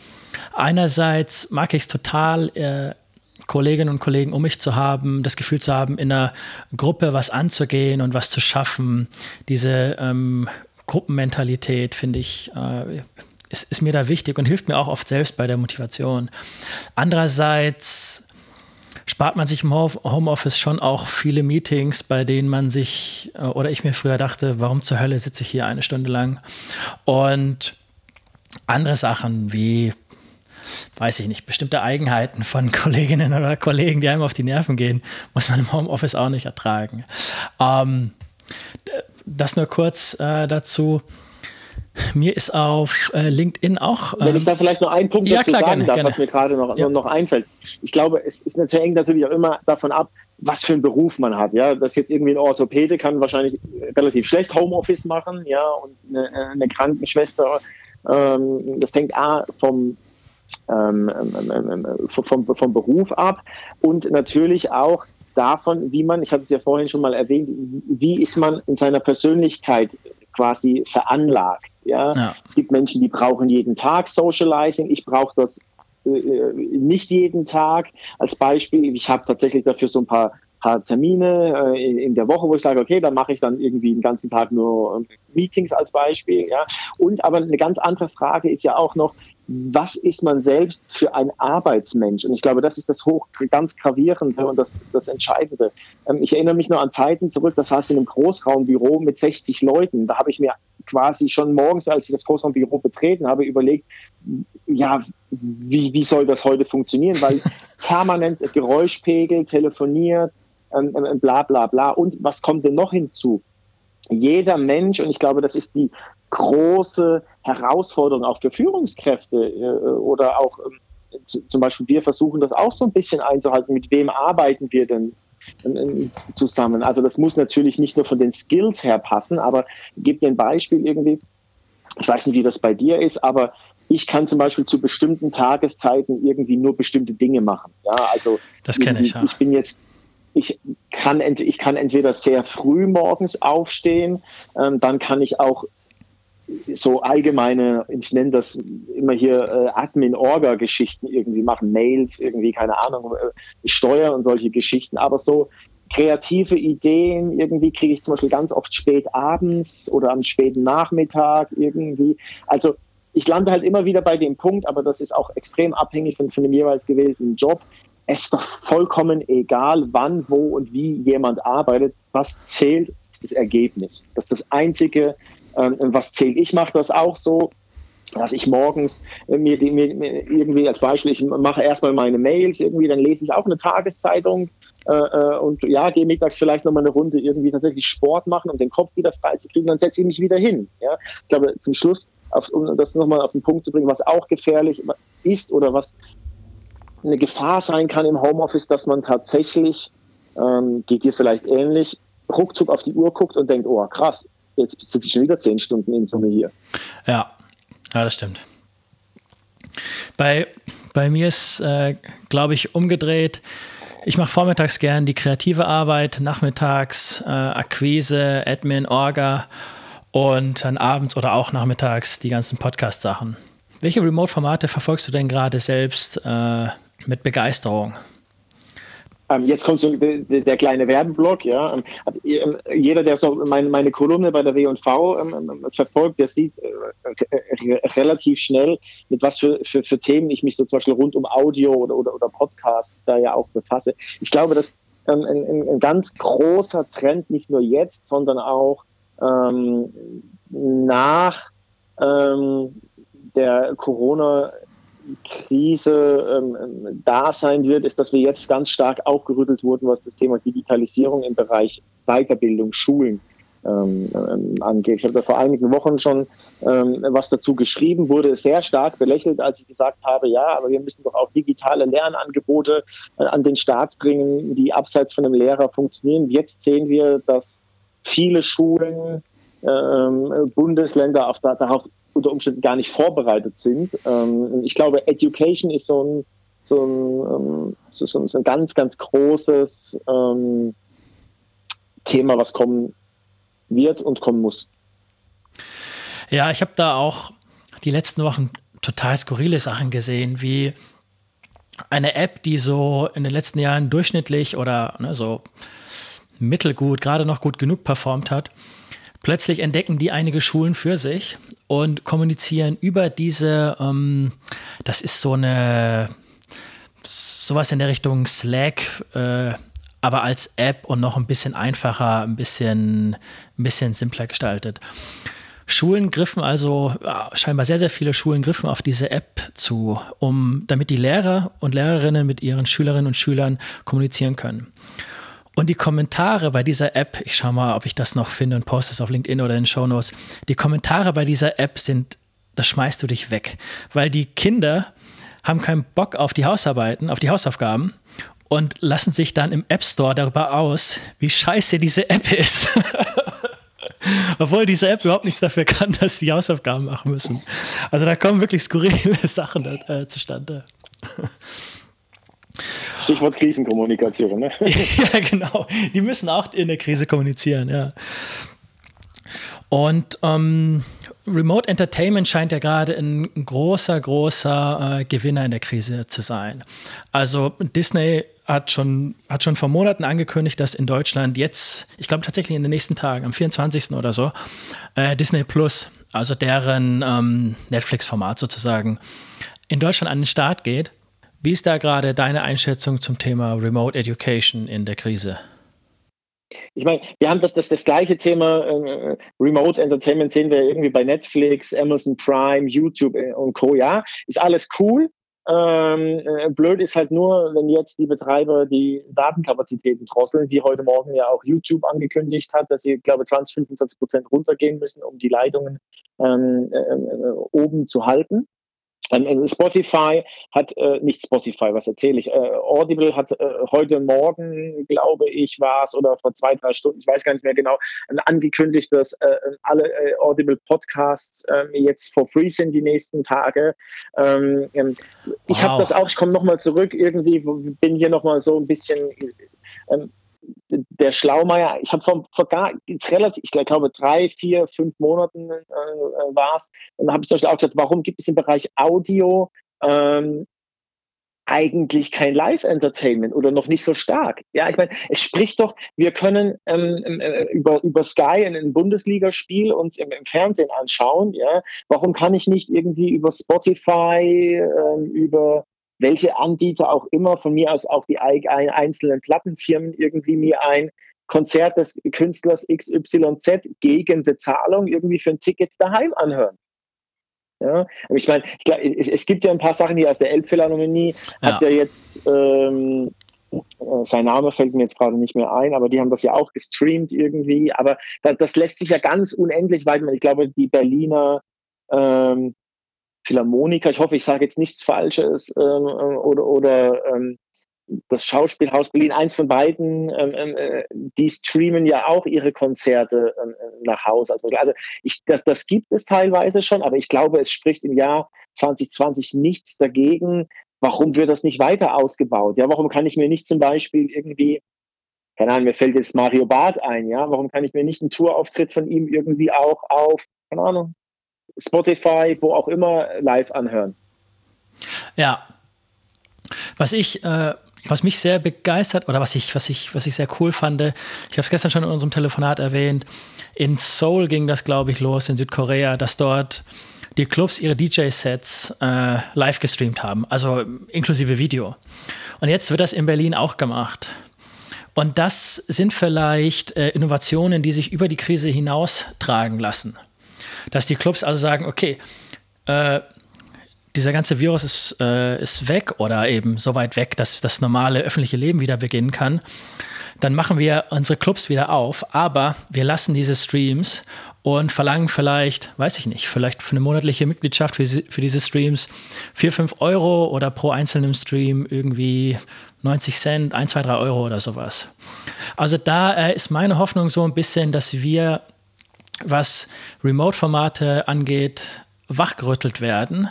Einerseits mag ich es total, äh, Kolleginnen und Kollegen um mich zu haben, das Gefühl zu haben, in einer Gruppe was anzugehen und was zu schaffen. Diese ähm, Gruppenmentalität finde ich äh, ist, ist mir da wichtig und hilft mir auch oft selbst bei der Motivation. Andererseits spart man sich im Homeoffice schon auch viele Meetings, bei denen man sich, äh, oder ich mir früher dachte, warum zur Hölle sitze ich hier eine Stunde lang? Und andere Sachen wie, weiß ich nicht, bestimmte Eigenheiten von Kolleginnen oder Kollegen, die einem auf die Nerven gehen, muss man im Homeoffice auch nicht ertragen. Ähm, das nur kurz äh, dazu. Mir ist auf äh, LinkedIn auch. Ähm, Wenn ich ähm, da vielleicht noch einen Punkt ja, dazu klar, sagen gerne, darf, gerne. was mir gerade noch, ja. noch einfällt. Ich glaube, es ist natürlich, hängt natürlich auch immer davon ab, was für einen Beruf man hat. Ja, dass jetzt irgendwie ein Orthopäde kann wahrscheinlich relativ schlecht Homeoffice machen, ja, und eine, eine Krankenschwester, ähm, das hängt A vom ähm, ähm, ähm, vom, vom Beruf ab und natürlich auch davon, wie man, ich hatte es ja vorhin schon mal erwähnt, wie ist man in seiner Persönlichkeit quasi veranlagt. Ja? ja? Es gibt Menschen, die brauchen jeden Tag Socializing. Ich brauche das äh, äh, nicht jeden Tag. Als Beispiel, ich habe tatsächlich dafür so ein paar, paar Termine äh, in, in, der Woche, wo ich sage, okay, dann mache ich dann irgendwie den ganzen Tag nur ähm, Meetings als Beispiel. Ja? Und aber eine ganz andere Frage ist ja auch noch, was ist man selbst für ein Arbeitsmensch? Und ich glaube, das ist das hoch, ganz gravierende und das, das Entscheidende. Ähm, ich erinnere mich nur an Zeiten zurück, das heißt in einem Großraumbüro mit 60 Leuten. Da habe ich mir quasi schon morgens, als ich das Großraumbüro betreten habe, überlegt, ja, wie, wie soll das heute funktionieren? Weil permanent Geräuschpegel, telefoniert, ähm, ähm, bla bla bla. Und was kommt denn noch hinzu? jeder Mensch, und ich glaube, das ist die große Herausforderung auch für Führungskräfte äh, oder auch ähm, zum Beispiel wir versuchen das auch so ein bisschen einzuhalten, mit wem arbeiten wir denn äh, zusammen. Also das muss natürlich nicht nur von den Skills her passen, aber gib dir ein Beispiel irgendwie. Ich weiß nicht, wie das bei dir ist, aber ich kann zum Beispiel zu bestimmten Tageszeiten irgendwie nur bestimmte Dinge machen. Ja, also das kenne ich. Ja. Ich bin jetzt ich kann, ich kann entweder sehr früh morgens aufstehen, ähm, dann kann ich auch so allgemeine, ich nenne das immer hier äh, Admin-Orga-Geschichten irgendwie machen, Mails, irgendwie, keine Ahnung, äh, Steuer und solche Geschichten, aber so kreative Ideen irgendwie kriege ich zum Beispiel ganz oft spät abends oder am späten Nachmittag irgendwie. Also ich lande halt immer wieder bei dem Punkt, aber das ist auch extrem abhängig von, von dem jeweils gewählten Job. Es ist doch vollkommen egal, wann, wo und wie jemand arbeitet. Was zählt, ist das Ergebnis. Das ist das einzige, ähm, was zählt. Ich mache das auch so, dass ich morgens äh, mir, die, mir, irgendwie als Beispiel, ich mache erstmal meine Mails irgendwie, dann lese ich auch eine Tageszeitung äh, äh und ja, gehe mittags vielleicht nochmal eine Runde irgendwie tatsächlich Sport machen, um den Kopf wieder frei zu kriegen, dann setze ich mich wieder hin. Ja? Ich glaube, zum Schluss, auf, um das nochmal auf den Punkt zu bringen, was auch gefährlich ist oder was eine Gefahr sein kann im Homeoffice, dass man tatsächlich, ähm, geht dir vielleicht ähnlich, ruckzuck auf die Uhr guckt und denkt, oh krass, jetzt sitze ich schon wieder zehn Stunden in Summe hier. Ja, ja das stimmt. Bei, bei mir ist, äh, glaube ich, umgedreht. Ich mache vormittags gern die kreative Arbeit, nachmittags äh, Akquise, Admin, Orga und dann abends oder auch nachmittags die ganzen Podcast-Sachen. Welche Remote-Formate verfolgst du denn gerade selbst äh, mit Begeisterung? Ähm, jetzt kommt so der, kleine Werbeblock, ja. Ähm, also, ähm, jeder, der so meine, meine Kolumne bei der W&V ähm, ähm, verfolgt, der sieht äh, relativ schnell, mit was für, für, für Themen ich mich so zum Beispiel rund um Audio oder, oder, oder Podcast da ja auch befasse. Ich glaube, dass ähm, ein, ein, ganz großer Trend, nicht nur jetzt, sondern auch nach der Corona Krise ähm, da sein wird, ist, dass wir jetzt ganz stark aufgerüttelt wurden, was das Thema Digitalisierung im Bereich Weiterbildung, Schulen ähm, ähm, angeht. Ich habe da vor einigen Wochen schon ähm, was dazu geschrieben, wurde sehr stark belächelt, als ich gesagt habe, ja, aber wir müssen doch auch digitale Lernangebote äh, an den Start bringen, die abseits von einem Lehrer funktionieren. Jetzt sehen wir, dass viele Schulen, ähm, Bundesländer auch darauf unter Umständen gar nicht vorbereitet sind. Ähm, ich glaube, Education ist so ein, so ein, ähm, so, so ein ganz, ganz großes ähm, Thema, was kommen wird und kommen muss. Ja, ich habe da auch die letzten Wochen total skurrile Sachen gesehen, wie eine App, die so in den letzten Jahren durchschnittlich oder ne, so mittelgut, gerade noch gut genug performt hat. Plötzlich entdecken die einige Schulen für sich und kommunizieren über diese, ähm, das ist so eine, sowas in der Richtung Slack, äh, aber als App und noch ein bisschen einfacher, ein bisschen, ein bisschen simpler gestaltet. Schulen griffen also, scheinbar sehr, sehr viele Schulen griffen auf diese App zu, um, damit die Lehrer und Lehrerinnen mit ihren Schülerinnen und Schülern kommunizieren können. Und die Kommentare bei dieser App, ich schaue mal, ob ich das noch finde und poste es auf LinkedIn oder in den Show Notes. Die Kommentare bei dieser App sind, das schmeißt du dich weg, weil die Kinder haben keinen Bock auf die Hausarbeiten, auf die Hausaufgaben und lassen sich dann im App Store darüber aus, wie scheiße diese App ist. Obwohl diese App überhaupt nichts dafür kann, dass die Hausaufgaben machen müssen. Also da kommen wirklich skurrile Sachen äh, zustande. Stichwort Krisenkommunikation. Ne? ja, genau. Die müssen auch in der Krise kommunizieren, ja. Und ähm, Remote Entertainment scheint ja gerade ein großer, großer äh, Gewinner in der Krise zu sein. Also Disney hat schon, hat schon vor Monaten angekündigt, dass in Deutschland jetzt, ich glaube tatsächlich in den nächsten Tagen, am 24. oder so, äh, Disney Plus, also deren ähm, Netflix-Format sozusagen, in Deutschland an den Start geht. Wie ist da gerade deine Einschätzung zum Thema Remote Education in der Krise? Ich meine, wir haben das, das, das gleiche Thema äh, Remote Entertainment sehen wir irgendwie bei Netflix, Amazon Prime, YouTube äh, und Co. Ja, ist alles cool. Ähm, äh, blöd ist halt nur, wenn jetzt die Betreiber die Datenkapazitäten drosseln, wie heute Morgen ja auch YouTube angekündigt hat, dass sie, glaube ich, 20, 25 Prozent runtergehen müssen, um die Leitungen ähm, äh, äh oben zu halten. Ähm, Spotify hat, äh, nicht Spotify, was erzähle ich, äh, Audible hat äh, heute Morgen, glaube ich, war es, oder vor zwei, drei Stunden, ich weiß gar nicht mehr genau, angekündigt, dass äh, alle äh, Audible Podcasts ähm, jetzt for free sind die nächsten Tage. Ähm, ähm ich wow. habe das auch, ich komme nochmal zurück, irgendwie bin hier nochmal so ein bisschen ähm, der Schlaumeier, ich habe vor, vor gar, relativ, ich glaube drei, vier, fünf Monaten äh, war es, dann habe ich zum Beispiel auch gesagt, warum gibt es im Bereich Audio ähm, eigentlich kein Live-Entertainment oder noch nicht so stark. Ja, ich meine, es spricht doch, wir können ähm, ähm äh, über, über Sky ein Bundesligaspiel uns im, im, Fernsehen anschauen. Ja, warum kann ich nicht irgendwie über Spotify, ähm, über welche Anbieter auch immer, von mir aus auch die einzelnen Plattenfirmen irgendwie mir ein Konzert des Künstlers XYZ gegen Bezahlung irgendwie für ein Ticket daheim anhören. Ja, ich meine, ich glaub, es, es, gibt ja ein paar Sachen hier aus der Elbphilharmonie, ja. hat ja jetzt, ähm, äh, sein Name fällt mir jetzt gerade nicht mehr ein, aber die haben das ja auch gestreamt irgendwie, aber das, das lässt sich ja ganz unendlich weit, ich glaube, die Berliner ähm, Philharmoniker, ich hoffe, ich sage jetzt nichts Falsches, ähm, äh, oder, oder ähm, das Schauspielhaus Berlin, eins von beiden, ähm, ähm äh, die streamen ja auch ihre Konzerte ähm, nach Hause. Also, also ich, das, das gibt es teilweise schon, aber ich glaube, es spricht im Jahr 2020 nichts dagegen. Warum wird das nicht weiter ausgebaut? Ja, warum kann ich mir nicht zum Beispiel irgendwie, keine Ahnung, mir fällt jetzt Mario Barth ein, ja, warum kann ich mir nicht einen Tourauftritt von ihm irgendwie auch auf, keine Ahnung, Spotify, wo auch immer, live anhören. Ja. Was ich, äh, was mich sehr begeistert oder was ich, was ich, was ich sehr cool fand, ich habe es gestern schon in unserem Telefonat erwähnt, in Seoul ging das, glaube ich, los, in Südkorea, dass dort die Clubs ihre DJ-Sets äh, live gestreamt haben, also inklusive Video. Und jetzt wird das in Berlin auch gemacht. Und das sind vielleicht äh, Innovationen, die sich über die Krise hinaus tragen lassen dass die Clubs also sagen, okay, äh, dieser ganze Virus ist, äh, ist weg oder eben so weit weg, dass das normale öffentliche Leben wieder beginnen kann, dann machen wir unsere Clubs wieder auf, aber wir lassen diese Streams und verlangen vielleicht, weiß ich nicht, vielleicht für eine monatliche Mitgliedschaft für, für diese Streams 4, 5 Euro oder pro einzelnen Stream irgendwie 90 Cent, 1, 2, 3 Euro oder sowas. Also da äh, ist meine Hoffnung so ein bisschen, dass wir was Remote-Formate angeht, wachgerüttelt werden.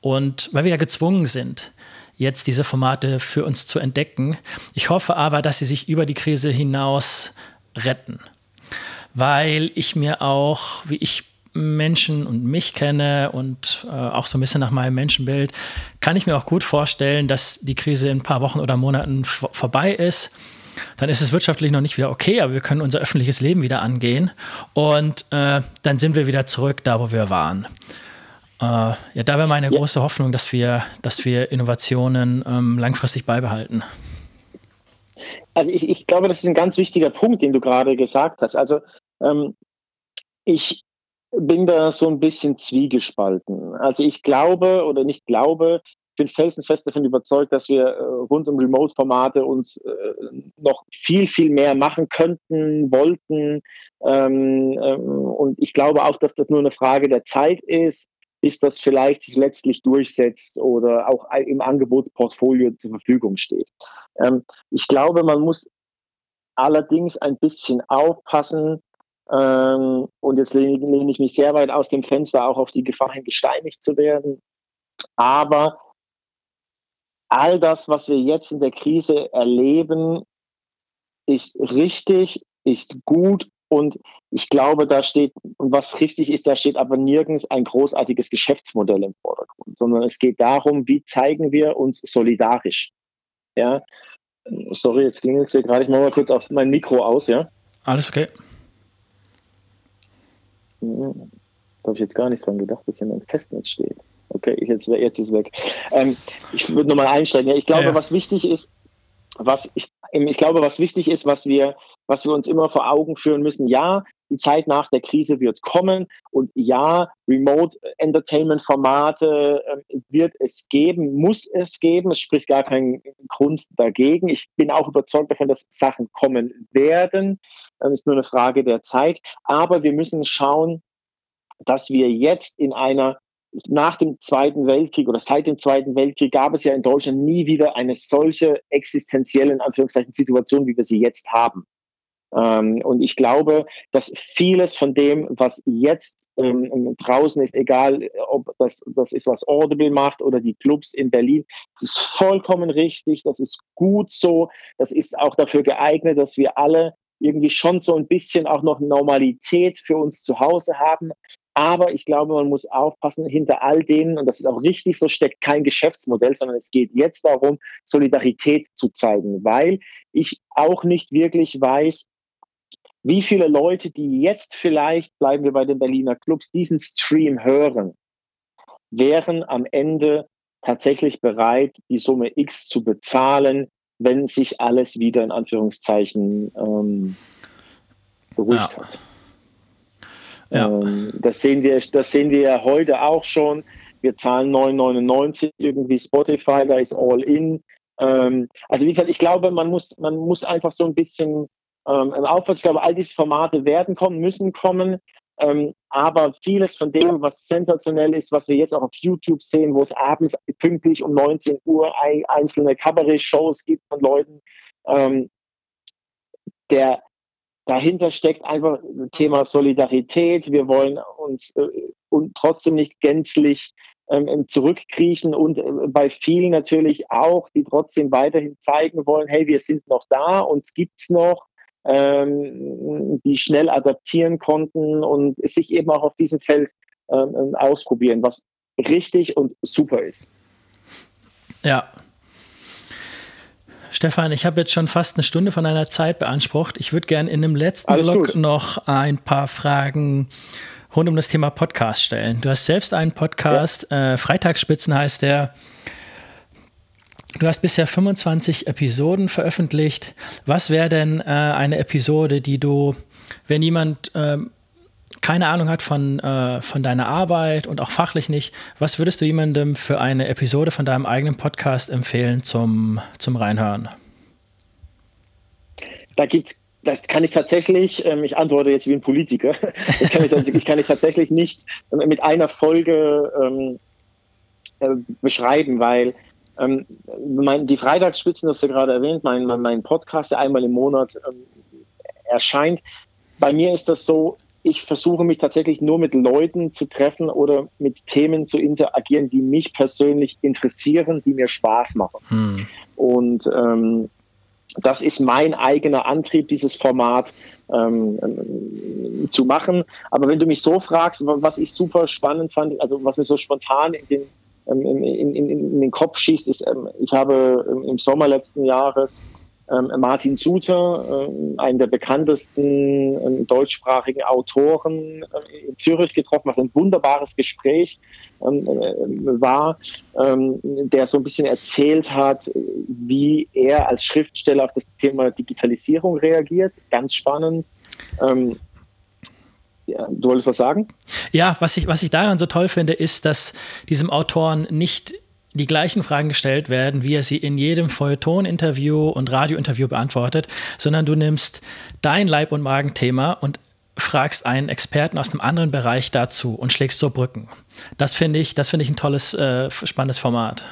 Und weil wir ja gezwungen sind, jetzt diese Formate für uns zu entdecken. Ich hoffe aber, dass sie sich über die Krise hinaus retten. Weil ich mir auch, wie ich Menschen und mich kenne und äh, auch so ein bisschen nach meinem Menschenbild, kann ich mir auch gut vorstellen, dass die Krise in ein paar Wochen oder Monaten vorbei ist dann ist es wirtschaftlich noch nicht wieder okay, aber wir können unser öffentliches Leben wieder angehen und äh, dann sind wir wieder zurück da, wo wir waren. Äh, ja, da wäre meine ja. große Hoffnung, dass wir, dass wir Innovationen ähm, langfristig beibehalten. Also ich, ich glaube, das ist ein ganz wichtiger Punkt, den du gerade gesagt hast. Also ähm, ich bin da so ein bisschen zwiegespalten. Also ich glaube oder nicht glaube, bin felsenfest davon überzeugt, dass wir äh, rund um Remote-Formate uns äh, noch viel, viel mehr machen könnten, wollten. Ähm, ähm, und ich glaube auch, dass das nur eine Frage der Zeit ist, bis das vielleicht sich letztlich durchsetzt oder auch im Angebotsportfolio zur Verfügung steht. Ähm, ich glaube, man muss allerdings ein bisschen aufpassen, ähm, und jetzt lehne, ich mich sehr weit aus dem Fenster auch auf die Gefahr hin, gesteinigt zu werden. Aber all das, was wir jetzt in der Krise erleben, ist richtig, ist gut und ich glaube, da steht, was richtig ist, da steht aber nirgends ein großartiges Geschäftsmodell im Vordergrund, sondern es geht darum, wie zeigen wir uns solidarisch. Ja, sorry, jetzt klingelt es hier gerade. Ich mache mal kurz auf mein Mikro aus, ja. Alles okay. Hm, da habe ich jetzt gar nicht dran gedacht, dass hier ein Festnetz steht. Okay, jetzt, jetzt ist es weg. Ähm, ich würde nochmal einsteigen. Ich glaube, ja, ja. was wichtig ist, was ich, ich glaube, was wichtig ist, was wir, was wir uns immer vor Augen führen müssen, ja, die Zeit nach der Krise wird kommen und ja, Remote Entertainment Formate äh, wird es geben, muss es geben. Es spricht gar kein Grund dagegen. Ich bin auch überzeugt davon, dass Sachen kommen werden. Es ist nur eine Frage der Zeit. Aber wir müssen schauen, dass wir jetzt in einer nach dem Zweiten Weltkrieg oder seit dem Zweiten Weltkrieg gab es ja in Deutschland nie wieder eine solche existenzielle, in Anführungszeichen, Situation, wie wir sie jetzt haben. Ähm, und ich glaube, dass vieles von dem, was jetzt ähm, draußen ist, egal ob das, das ist, was Audible macht oder die Clubs in Berlin, das ist vollkommen richtig, das ist gut so, das ist auch dafür geeignet, dass wir alle irgendwie schon so ein bisschen auch noch Normalität für uns zu Hause haben. Aber ich glaube, man muss aufpassen, hinter all denen, und das ist auch richtig, so steckt kein Geschäftsmodell, sondern es geht jetzt darum, Solidarität zu zeigen, weil ich auch nicht wirklich weiß, wie viele Leute, die jetzt vielleicht, bleiben wir bei den Berliner Clubs, diesen Stream hören, wären am Ende tatsächlich bereit, die Summe X zu bezahlen, wenn sich alles wieder in Anführungszeichen ähm, beruhigt ja. hat. Ja. Ähm, das sehen wir, das sehen wir ja heute auch schon. Wir zahlen 9,99 irgendwie Spotify, da ist All In. Ähm, also wie gesagt, ich glaube, man muss, man muss einfach so ein bisschen ähm, aufpassen. Ich glaube, all diese Formate werden kommen, müssen kommen. Ähm, aber vieles von dem, was sensationell ist, was wir jetzt auch auf YouTube sehen, wo es abends pünktlich um 19 Uhr ein, einzelne Kabarett-Shows gibt von Leuten, ähm, der dahinter steckt einfach Thema Solidarität. Wir wollen uns äh, und trotzdem nicht gänzlich ähm, zurückkriechen und äh, bei vielen natürlich auch, die trotzdem weiterhin zeigen wollen, hey, wir sind noch da, uns gibt's noch ähm, die schnell adaptieren konnten und sich eben auch auf diesem Feld ähm, ausprobieren, was richtig und super ist. Ja. Stefan, ich habe jetzt schon fast eine Stunde von deiner Zeit beansprucht. Ich würde gerne in dem letzten Alles Blog gut. noch ein paar Fragen rund um das Thema Podcast stellen. Du hast selbst einen Podcast, ja. äh, Freitagsspitzen heißt der. Du hast bisher 25 Episoden veröffentlicht. Was wäre denn äh, eine Episode, die du, wenn jemand äh, keine Ahnung hat von, äh, von deiner Arbeit und auch fachlich nicht, was würdest du jemandem für eine Episode von deinem eigenen Podcast empfehlen zum, zum Reinhören? Da gibt's das kann ich tatsächlich, ähm, ich antworte jetzt wie ein Politiker, das kann ich, kann ich tatsächlich nicht mit einer Folge ähm, äh, beschreiben, weil ähm, mein, die Freitagsspitzen, das du gerade erwähnt, mein, mein Podcast, der einmal im Monat ähm, erscheint. Bei mir ist das so, ich versuche mich tatsächlich nur mit Leuten zu treffen oder mit Themen zu interagieren, die mich persönlich interessieren, die mir Spaß machen. Hm. Und ähm, das ist mein eigener Antrieb, dieses Format ähm, zu machen. Aber wenn du mich so fragst, was ich super spannend fand, also was mir so spontan in den ähm, in, in, in, in, den Kopf schießt, ist, ähm, ich habe im Sommer letzten Jahres ähm, Martin Suter, einen der bekanntesten deutschsprachigen Autoren in Zürich getroffen, was ein wunderbares Gespräch war, der so ein bisschen erzählt hat, wie er als Schriftsteller auf das Thema Digitalisierung reagiert. Ganz spannend. Ja, du wolltest was sagen? Ja, was ich, was ich daran so toll finde, ist, dass diesem Autoren nicht die gleichen Fragen gestellt werden, wie er sie in jedem Feuilleton-Interview und Radio-Interview beantwortet, sondern du nimmst dein Leib- und Magenthema und fragst einen Experten aus einem anderen Bereich dazu und schlägst so Brücken. Das finde ich, das finde ich ein tolles, äh, spannendes Format.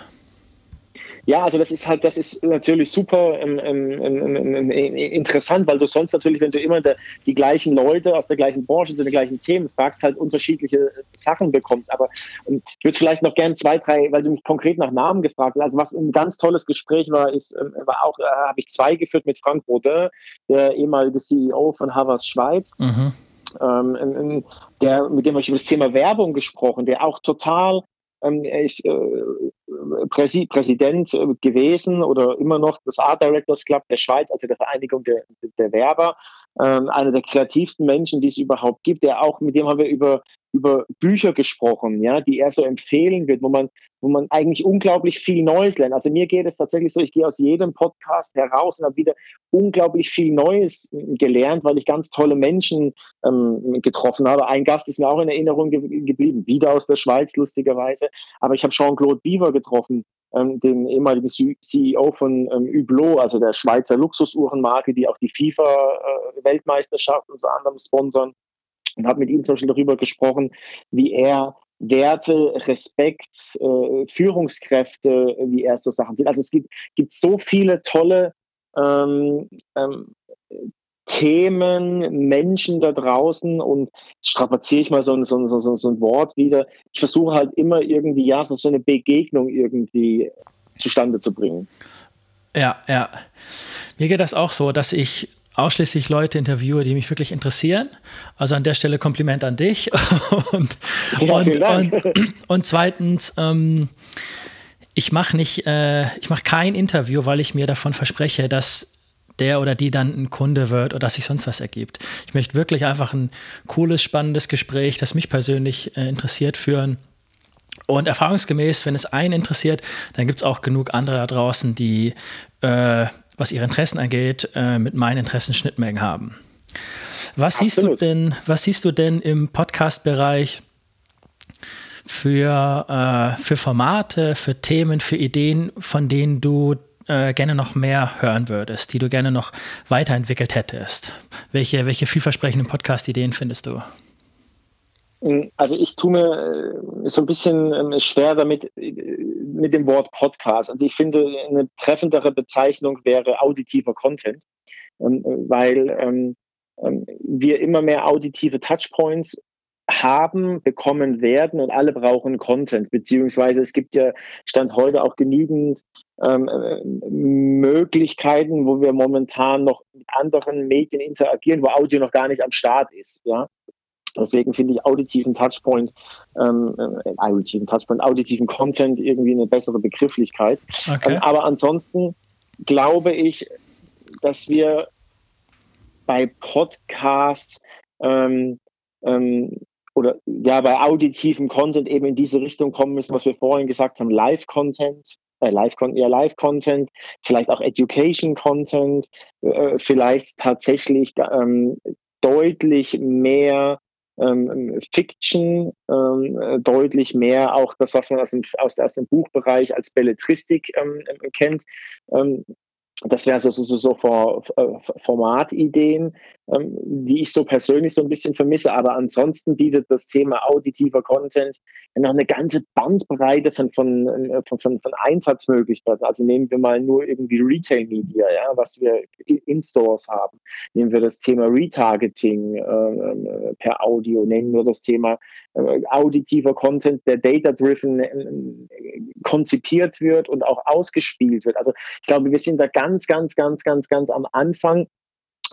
Ja, also das ist halt, das ist natürlich super ähm, ähm, ähm, interessant, weil du sonst natürlich, wenn du immer der, die gleichen Leute aus der gleichen Branche zu den gleichen Themen fragst, halt unterschiedliche Sachen bekommst. Aber ähm, ich würde vielleicht noch gerne zwei, drei, weil du mich konkret nach Namen gefragt hast. Also was ein ganz tolles Gespräch war, ist, ähm, war auch, äh, habe ich zwei geführt mit Frank Baudin, der ehemalige CEO von Havas Schweiz. Mhm. Ähm, der, mit dem habe ich über das Thema Werbung gesprochen, der auch total ähm, ist äh, Präsi Präsident äh, gewesen oder immer noch des Art Directors Club der Schweiz, also der Vereinigung der, der Werber. Ähm, einer der kreativsten Menschen, die es überhaupt gibt, der auch, mit dem haben wir über, über Bücher gesprochen, ja, die er so empfehlen wird, wo man, wo man eigentlich unglaublich viel Neues lernt. Also mir geht es tatsächlich so, ich gehe aus jedem Podcast heraus und habe wieder unglaublich viel Neues gelernt, weil ich ganz tolle Menschen ähm, getroffen habe. Ein Gast ist mir auch in Erinnerung ge geblieben, wieder aus der Schweiz lustigerweise. Aber ich habe Jean-Claude Beaver getroffen, ähm, den ehemaligen CEO von ähm, Hublot, also der Schweizer Luxusuhrenmarke, die auch die FIFA-Weltmeisterschaft äh, unter anderem sponsern und habe mit ihm zum Beispiel darüber gesprochen, wie er Werte, Respekt, äh, Führungskräfte, wie er so Sachen sieht. Also es gibt, gibt so viele tolle ähm, ähm, Themen, Menschen da draußen und strapaziere ich mal so, so, so, so ein Wort wieder. Ich versuche halt immer irgendwie, ja, so eine Begegnung irgendwie zustande zu bringen. Ja, ja. Mir geht das auch so, dass ich ausschließlich Leute interviewe, die mich wirklich interessieren. Also an der Stelle Kompliment an dich. und, ja, und, und, und, zweitens, ähm, ich mache nicht, äh, ich mache kein Interview, weil ich mir davon verspreche, dass der oder die dann ein Kunde wird oder dass sich sonst was ergibt. Ich möchte wirklich einfach ein cooles, spannendes Gespräch, das mich persönlich äh, interessiert, führen. Und erfahrungsgemäß, wenn es einen interessiert, dann gibt es auch genug andere da draußen, die äh, was ihre Interessen angeht, äh, mit meinen Interessen Schnittmengen haben. Was siehst du denn, was siehst du denn im Podcast-Bereich für, äh, für Formate, für Themen, für Ideen, von denen du äh, gerne noch mehr hören würdest, die du gerne noch weiterentwickelt hättest? Welche, welche vielversprechenden Podcast-Ideen findest du? Also ich tue mir äh, so ein bisschen ähm, schwer damit äh, mit dem Wort Podcast. Also ich finde, eine treffendere Bezeichnung wäre auditiver Content, ähm, weil ähm, wir immer mehr auditive Touchpoints haben, bekommen werden und alle brauchen Content, beziehungsweise es gibt ja Stand heute auch genügend ähm, Möglichkeiten, wo wir momentan noch mit anderen Medien interagieren, wo Audio noch gar nicht am Start ist. Ja, Deswegen finde ich auditiven Touchpoint, ähm, äh, auditiven Touchpoint, auditiven Content irgendwie eine bessere Begrifflichkeit. Okay. Ähm, aber ansonsten glaube ich, dass wir bei Podcasts ähm, ähm, oder ja bei auditivem Content eben in diese Richtung kommen müssen, was wir vorhin gesagt haben, Live-Content, äh, Live-Content, ja Live-Content, vielleicht auch Education-Content, äh, vielleicht tatsächlich ähm, deutlich mehr ähm, Fiction, ähm, deutlich mehr auch das, was man aus dem, aus, aus dem Buchbereich als Belletristik ähm, kennt. Ähm, das wäre so, so, so, so Formatideen, ähm, die ich so persönlich so ein bisschen vermisse. Aber ansonsten bietet das Thema auditiver Content noch eine ganze Bandbreite von, von, äh, von, von, von Einsatzmöglichkeiten. Also nehmen wir mal nur irgendwie Retail Media, ja, was wir in Stores haben. Nehmen wir das Thema Retargeting äh, per Audio. Nehmen wir das Thema äh, auditiver Content, der data-driven äh, konzipiert wird und auch ausgespielt wird. Also ich glaube, wir sind da ganz, ganz, ganz, ganz, ganz am Anfang.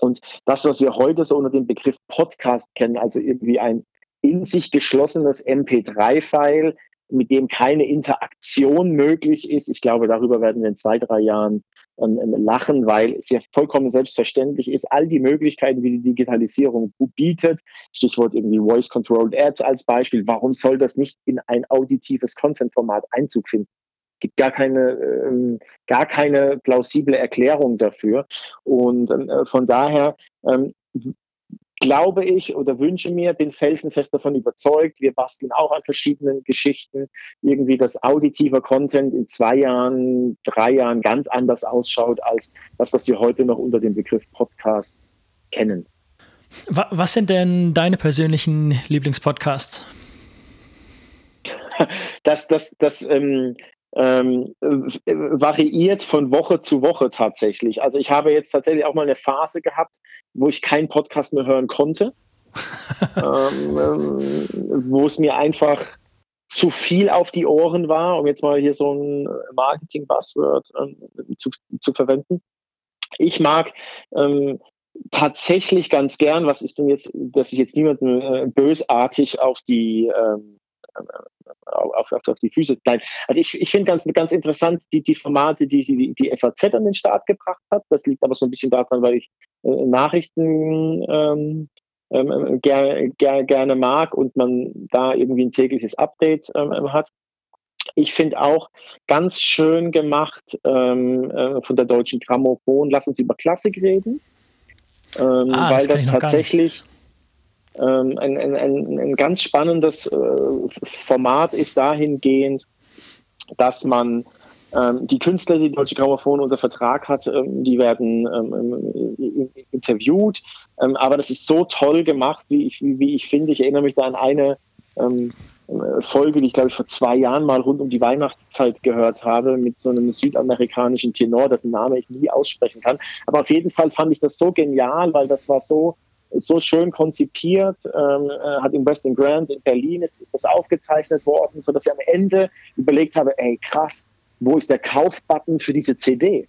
Und das, was wir heute so unter dem Begriff Podcast kennen, also irgendwie ein in sich geschlossenes MP3-File, mit dem keine Interaktion möglich ist. Ich glaube, darüber werden wir in zwei, drei Jahren ähm, ähm, lachen, weil es ja vollkommen selbstverständlich ist, all die Möglichkeiten, die die Digitalisierung bietet, Stichwort irgendwie Voice-Controlled Ads als Beispiel, warum soll das nicht in ein auditives Content-Format Einzug finden? Gibt gar keine, ähm, gar keine plausible Erklärung dafür. Und ähm, äh, von daher ähm, glaube ich oder wünsche mir, bin felsenfest davon überzeugt, wir basteln auch an verschiedenen Geschichten, irgendwie das auditiver Content in zwei Jahren, drei Jahren ganz anders ausschaut als das, was wir heute noch unter dem Begriff Podcast kennen. Was sind denn deine persönlichen Lieblingspodcasts? Das, das, das, ähm, ähm, variiert von Woche zu Woche tatsächlich. Also ich habe jetzt tatsächlich auch mal eine Phase gehabt, wo ich keinen Podcast mehr hören konnte, ähm, ähm, wo es mir einfach zu viel auf die Ohren war, um jetzt mal hier so ein Marketing-Buzzword ähm, zu, zu, verwenden. Ich mag ähm, tatsächlich ganz gern, was ist denn jetzt, dass ich jetzt niemanden äh, bösartig auf die ähm, auf, auf, auf die Füße bleibt. Also ich, ich finde ganz, ganz interessant die, die Formate, die, die die FAZ an den Start gebracht hat. Das liegt aber so ein bisschen daran, weil ich äh, Nachrichten ähm, ähm, ger, ger, gerne mag und man da irgendwie ein tägliches Update ähm, hat. Ich finde auch ganz schön gemacht ähm, äh, von der deutschen Grammophon. Lass uns über Klassik reden, ähm, ah, weil das, das tatsächlich ähm, ein, ein, ein, ein, ganz spannendes äh, Format ist dahingehend, dass man ähm, die Künstler, die die Deutsche Grammophon unter Vertrag hat, ähm, die werden ähm, interviewt. Ähm, aber das ist so toll gemacht, wie ich, wie, ich finde. Ich erinnere mich da an eine ähm, Folge, die ich glaube ich vor zwei Jahren mal rund um die Weihnachtszeit gehört habe, mit so einem südamerikanischen Tenor, dessen Name ich nie aussprechen kann. Aber auf jeden Fall fand ich das so genial, weil das war so so schön konzipiert, ähm, äh, hat im Western Grand in Berlin ist, ist das aufgezeichnet worden, so dass ich am Ende überlegt habe, ey krass, wo ist der Kaufbutton für diese CD?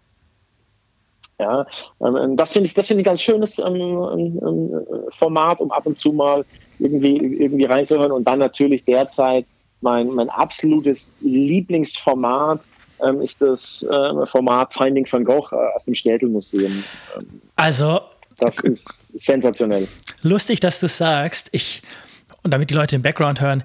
Ja, ähm, das finde ich, das finde ich ein ganz schönes ähm, ähm, ähm, Format, um ab und zu mal irgendwie, irgendwie reinzuhören. Und dann natürlich derzeit mein, mein absolutes Lieblingsformat ähm, ist das Format Finding van Gogh äh, aus dem Städtelmuseum. Also das ist sensationell. Lustig, dass du sagst. Ich und damit die Leute den Background hören,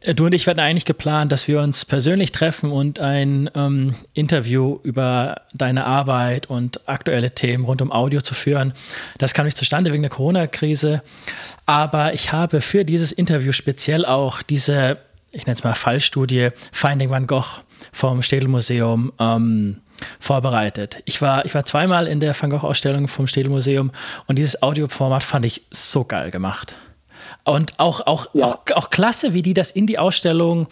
äh, du und ich werden eigentlich geplant, dass wir uns persönlich treffen und ein ähm, Interview über deine Arbeit und aktuelle Themen rund um Audio zu führen. Das kam nicht zustande wegen der Corona-Krise. Aber ich habe für dieses Interview speziell auch diese, ich nenne es mal Fallstudie Finding Van Gogh vom Städelmuseum ähm, vorbereitet. Ich war, ich war zweimal in der Van Gogh-Ausstellung vom Städelmuseum und dieses Audioformat fand ich so geil gemacht. Und auch, auch, ja. auch, auch klasse, wie die das in die Ausstellung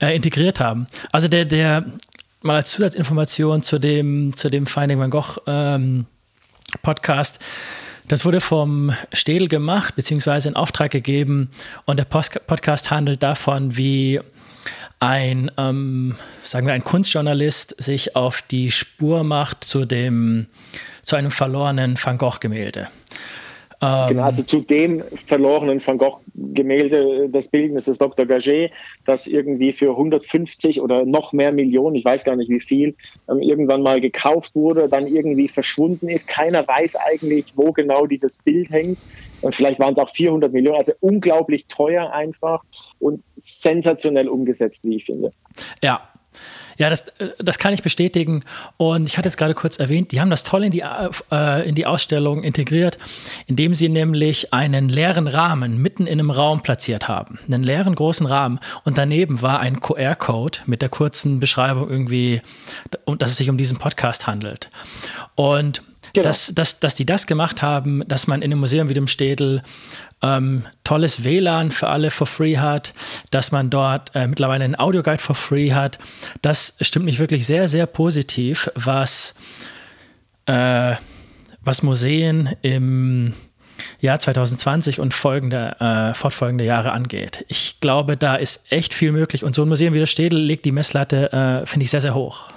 äh, integriert haben. Also der, der, mal als Zusatzinformation zu dem, zu dem Finding Van Gogh ähm, Podcast. Das wurde vom Städel gemacht, beziehungsweise in Auftrag gegeben. Und der Post Podcast handelt davon, wie ein, ähm, sagen wir, ein Kunstjournalist sich auf die Spur macht zu dem, zu einem verlorenen Van Gogh-Gemälde. Ähm, genau, also zu dem verlorenen Van Gogh-Gemälde des Bildnisses Dr. Gaget, das irgendwie für 150 oder noch mehr Millionen, ich weiß gar nicht wie viel, ähm, irgendwann mal gekauft wurde, dann irgendwie verschwunden ist. Keiner weiß eigentlich, wo genau dieses Bild hängt. Und vielleicht waren es auch 400 Millionen, also unglaublich teuer einfach und sensationell umgesetzt, wie ich finde. Ja, ja, das, das kann ich bestätigen. Und ich hatte es gerade kurz erwähnt, die haben das toll in die, äh, in die Ausstellung integriert, indem sie nämlich einen leeren Rahmen mitten in einem Raum platziert haben. Einen leeren großen Rahmen. Und daneben war ein QR-Code mit der kurzen Beschreibung irgendwie, dass es sich um diesen Podcast handelt. Und Genau. Dass, dass, dass die das gemacht haben, dass man in einem Museum wie dem Städel ähm, tolles WLAN für alle for free hat, dass man dort äh, mittlerweile einen Audioguide for free hat. Das stimmt mich wirklich sehr, sehr positiv, was, äh, was Museen im Jahr 2020 und folgende, äh, fortfolgende Jahre angeht. Ich glaube, da ist echt viel möglich und so ein Museum wie das Städel legt die Messlatte, äh, finde ich, sehr, sehr hoch.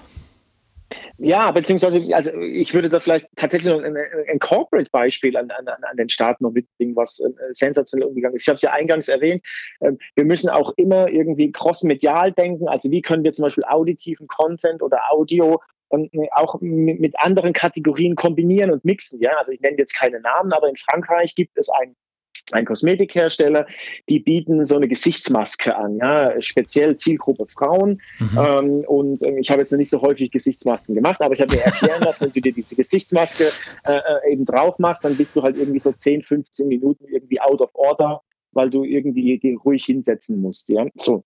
Ja, beziehungsweise, also ich würde da vielleicht tatsächlich noch ein, ein Corporate-Beispiel an, an, an den Staat noch mitbringen, was äh, sensationell umgegangen ist. Ich habe es ja eingangs erwähnt, äh, wir müssen auch immer irgendwie cross-medial denken. Also wie können wir zum Beispiel auditiven Content oder Audio ähm, auch mit, anderen Kategorien kombinieren und mixen. Ja, also ich nenne jetzt keine Namen, aber in Frankreich gibt es ein ein Kosmetikhersteller, die bieten so eine Gesichtsmaske an, ja, speziell Zielgruppe Frauen. Mhm. Ähm, und ähm, ich habe jetzt noch nicht so häufig Gesichtsmasken gemacht, aber ich habe mir erklären lassen, wenn du dir diese Gesichtsmaske äh, äh eben drauf machst, dann bist du halt irgendwie so 10, 15 Minuten irgendwie out of order, weil du irgendwie die ruhig hinsetzen musst, ja. So.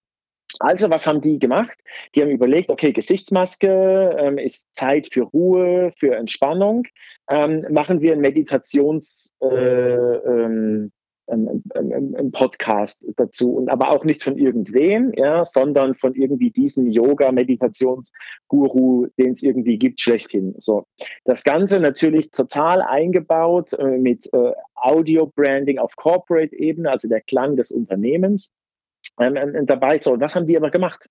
Also, was haben die gemacht? Die haben überlegt, okay, Gesichtsmaske ähm, ist Zeit für Ruhe, für Entspannung. Ähm, machen wir ein Meditations, äh, ähm, ein, ein, ein Podcast dazu und aber auch nicht von irgendwem, ja, sondern von irgendwie diesem Yoga-Meditationsguru, den es irgendwie gibt, schlechthin. So, das Ganze natürlich total eingebaut äh, mit äh, Audio-Branding auf Corporate-Ebene, also der Klang des Unternehmens ähm, ähm, dabei. So, was haben die aber gemacht?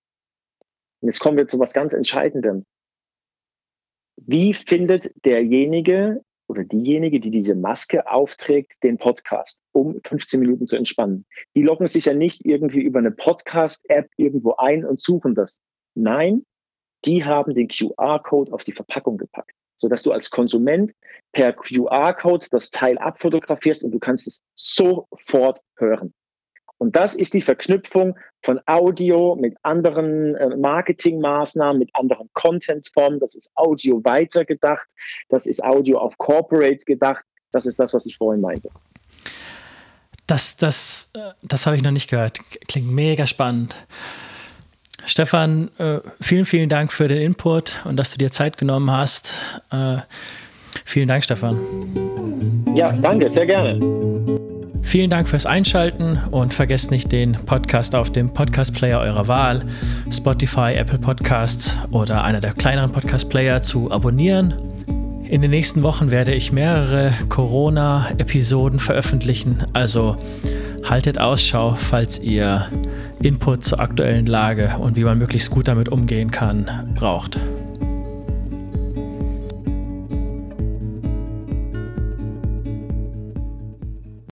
Und jetzt kommen wir zu was ganz Entscheidendem. Wie findet derjenige oder diejenige, die diese Maske aufträgt, den Podcast, um 15 Minuten zu entspannen. Die loggen sich ja nicht irgendwie über eine Podcast-App irgendwo ein und suchen das. Nein, die haben den QR-Code auf die Verpackung gepackt, sodass du als Konsument per QR-Code das Teil abfotografierst und du kannst es sofort hören. Und das ist die Verknüpfung von Audio mit anderen äh, Marketingmaßnahmen, mit anderen Contentformen. Das ist Audio weitergedacht. Das ist Audio auf Corporate gedacht. Das ist das, was ich vorhin meinte. Das, das, äh, das habe ich noch nicht gehört. Klingt mega spannend. Stefan, äh, vielen, vielen Dank für den Input und dass du dir Zeit genommen hast. Vielen Dank, Stefan. Ja, danke, sehr gerne. Vielen Dank fürs Einschalten und vergesst nicht den Podcast auf dem Podcast-Player eurer Wahl, Spotify, Apple Podcasts oder einer der kleineren Podcast-Player zu abonnieren. In den nächsten Wochen werde ich mehrere Corona-Episoden veröffentlichen, also haltet Ausschau, falls ihr Input zur aktuellen Lage und wie man möglichst gut damit umgehen kann, braucht.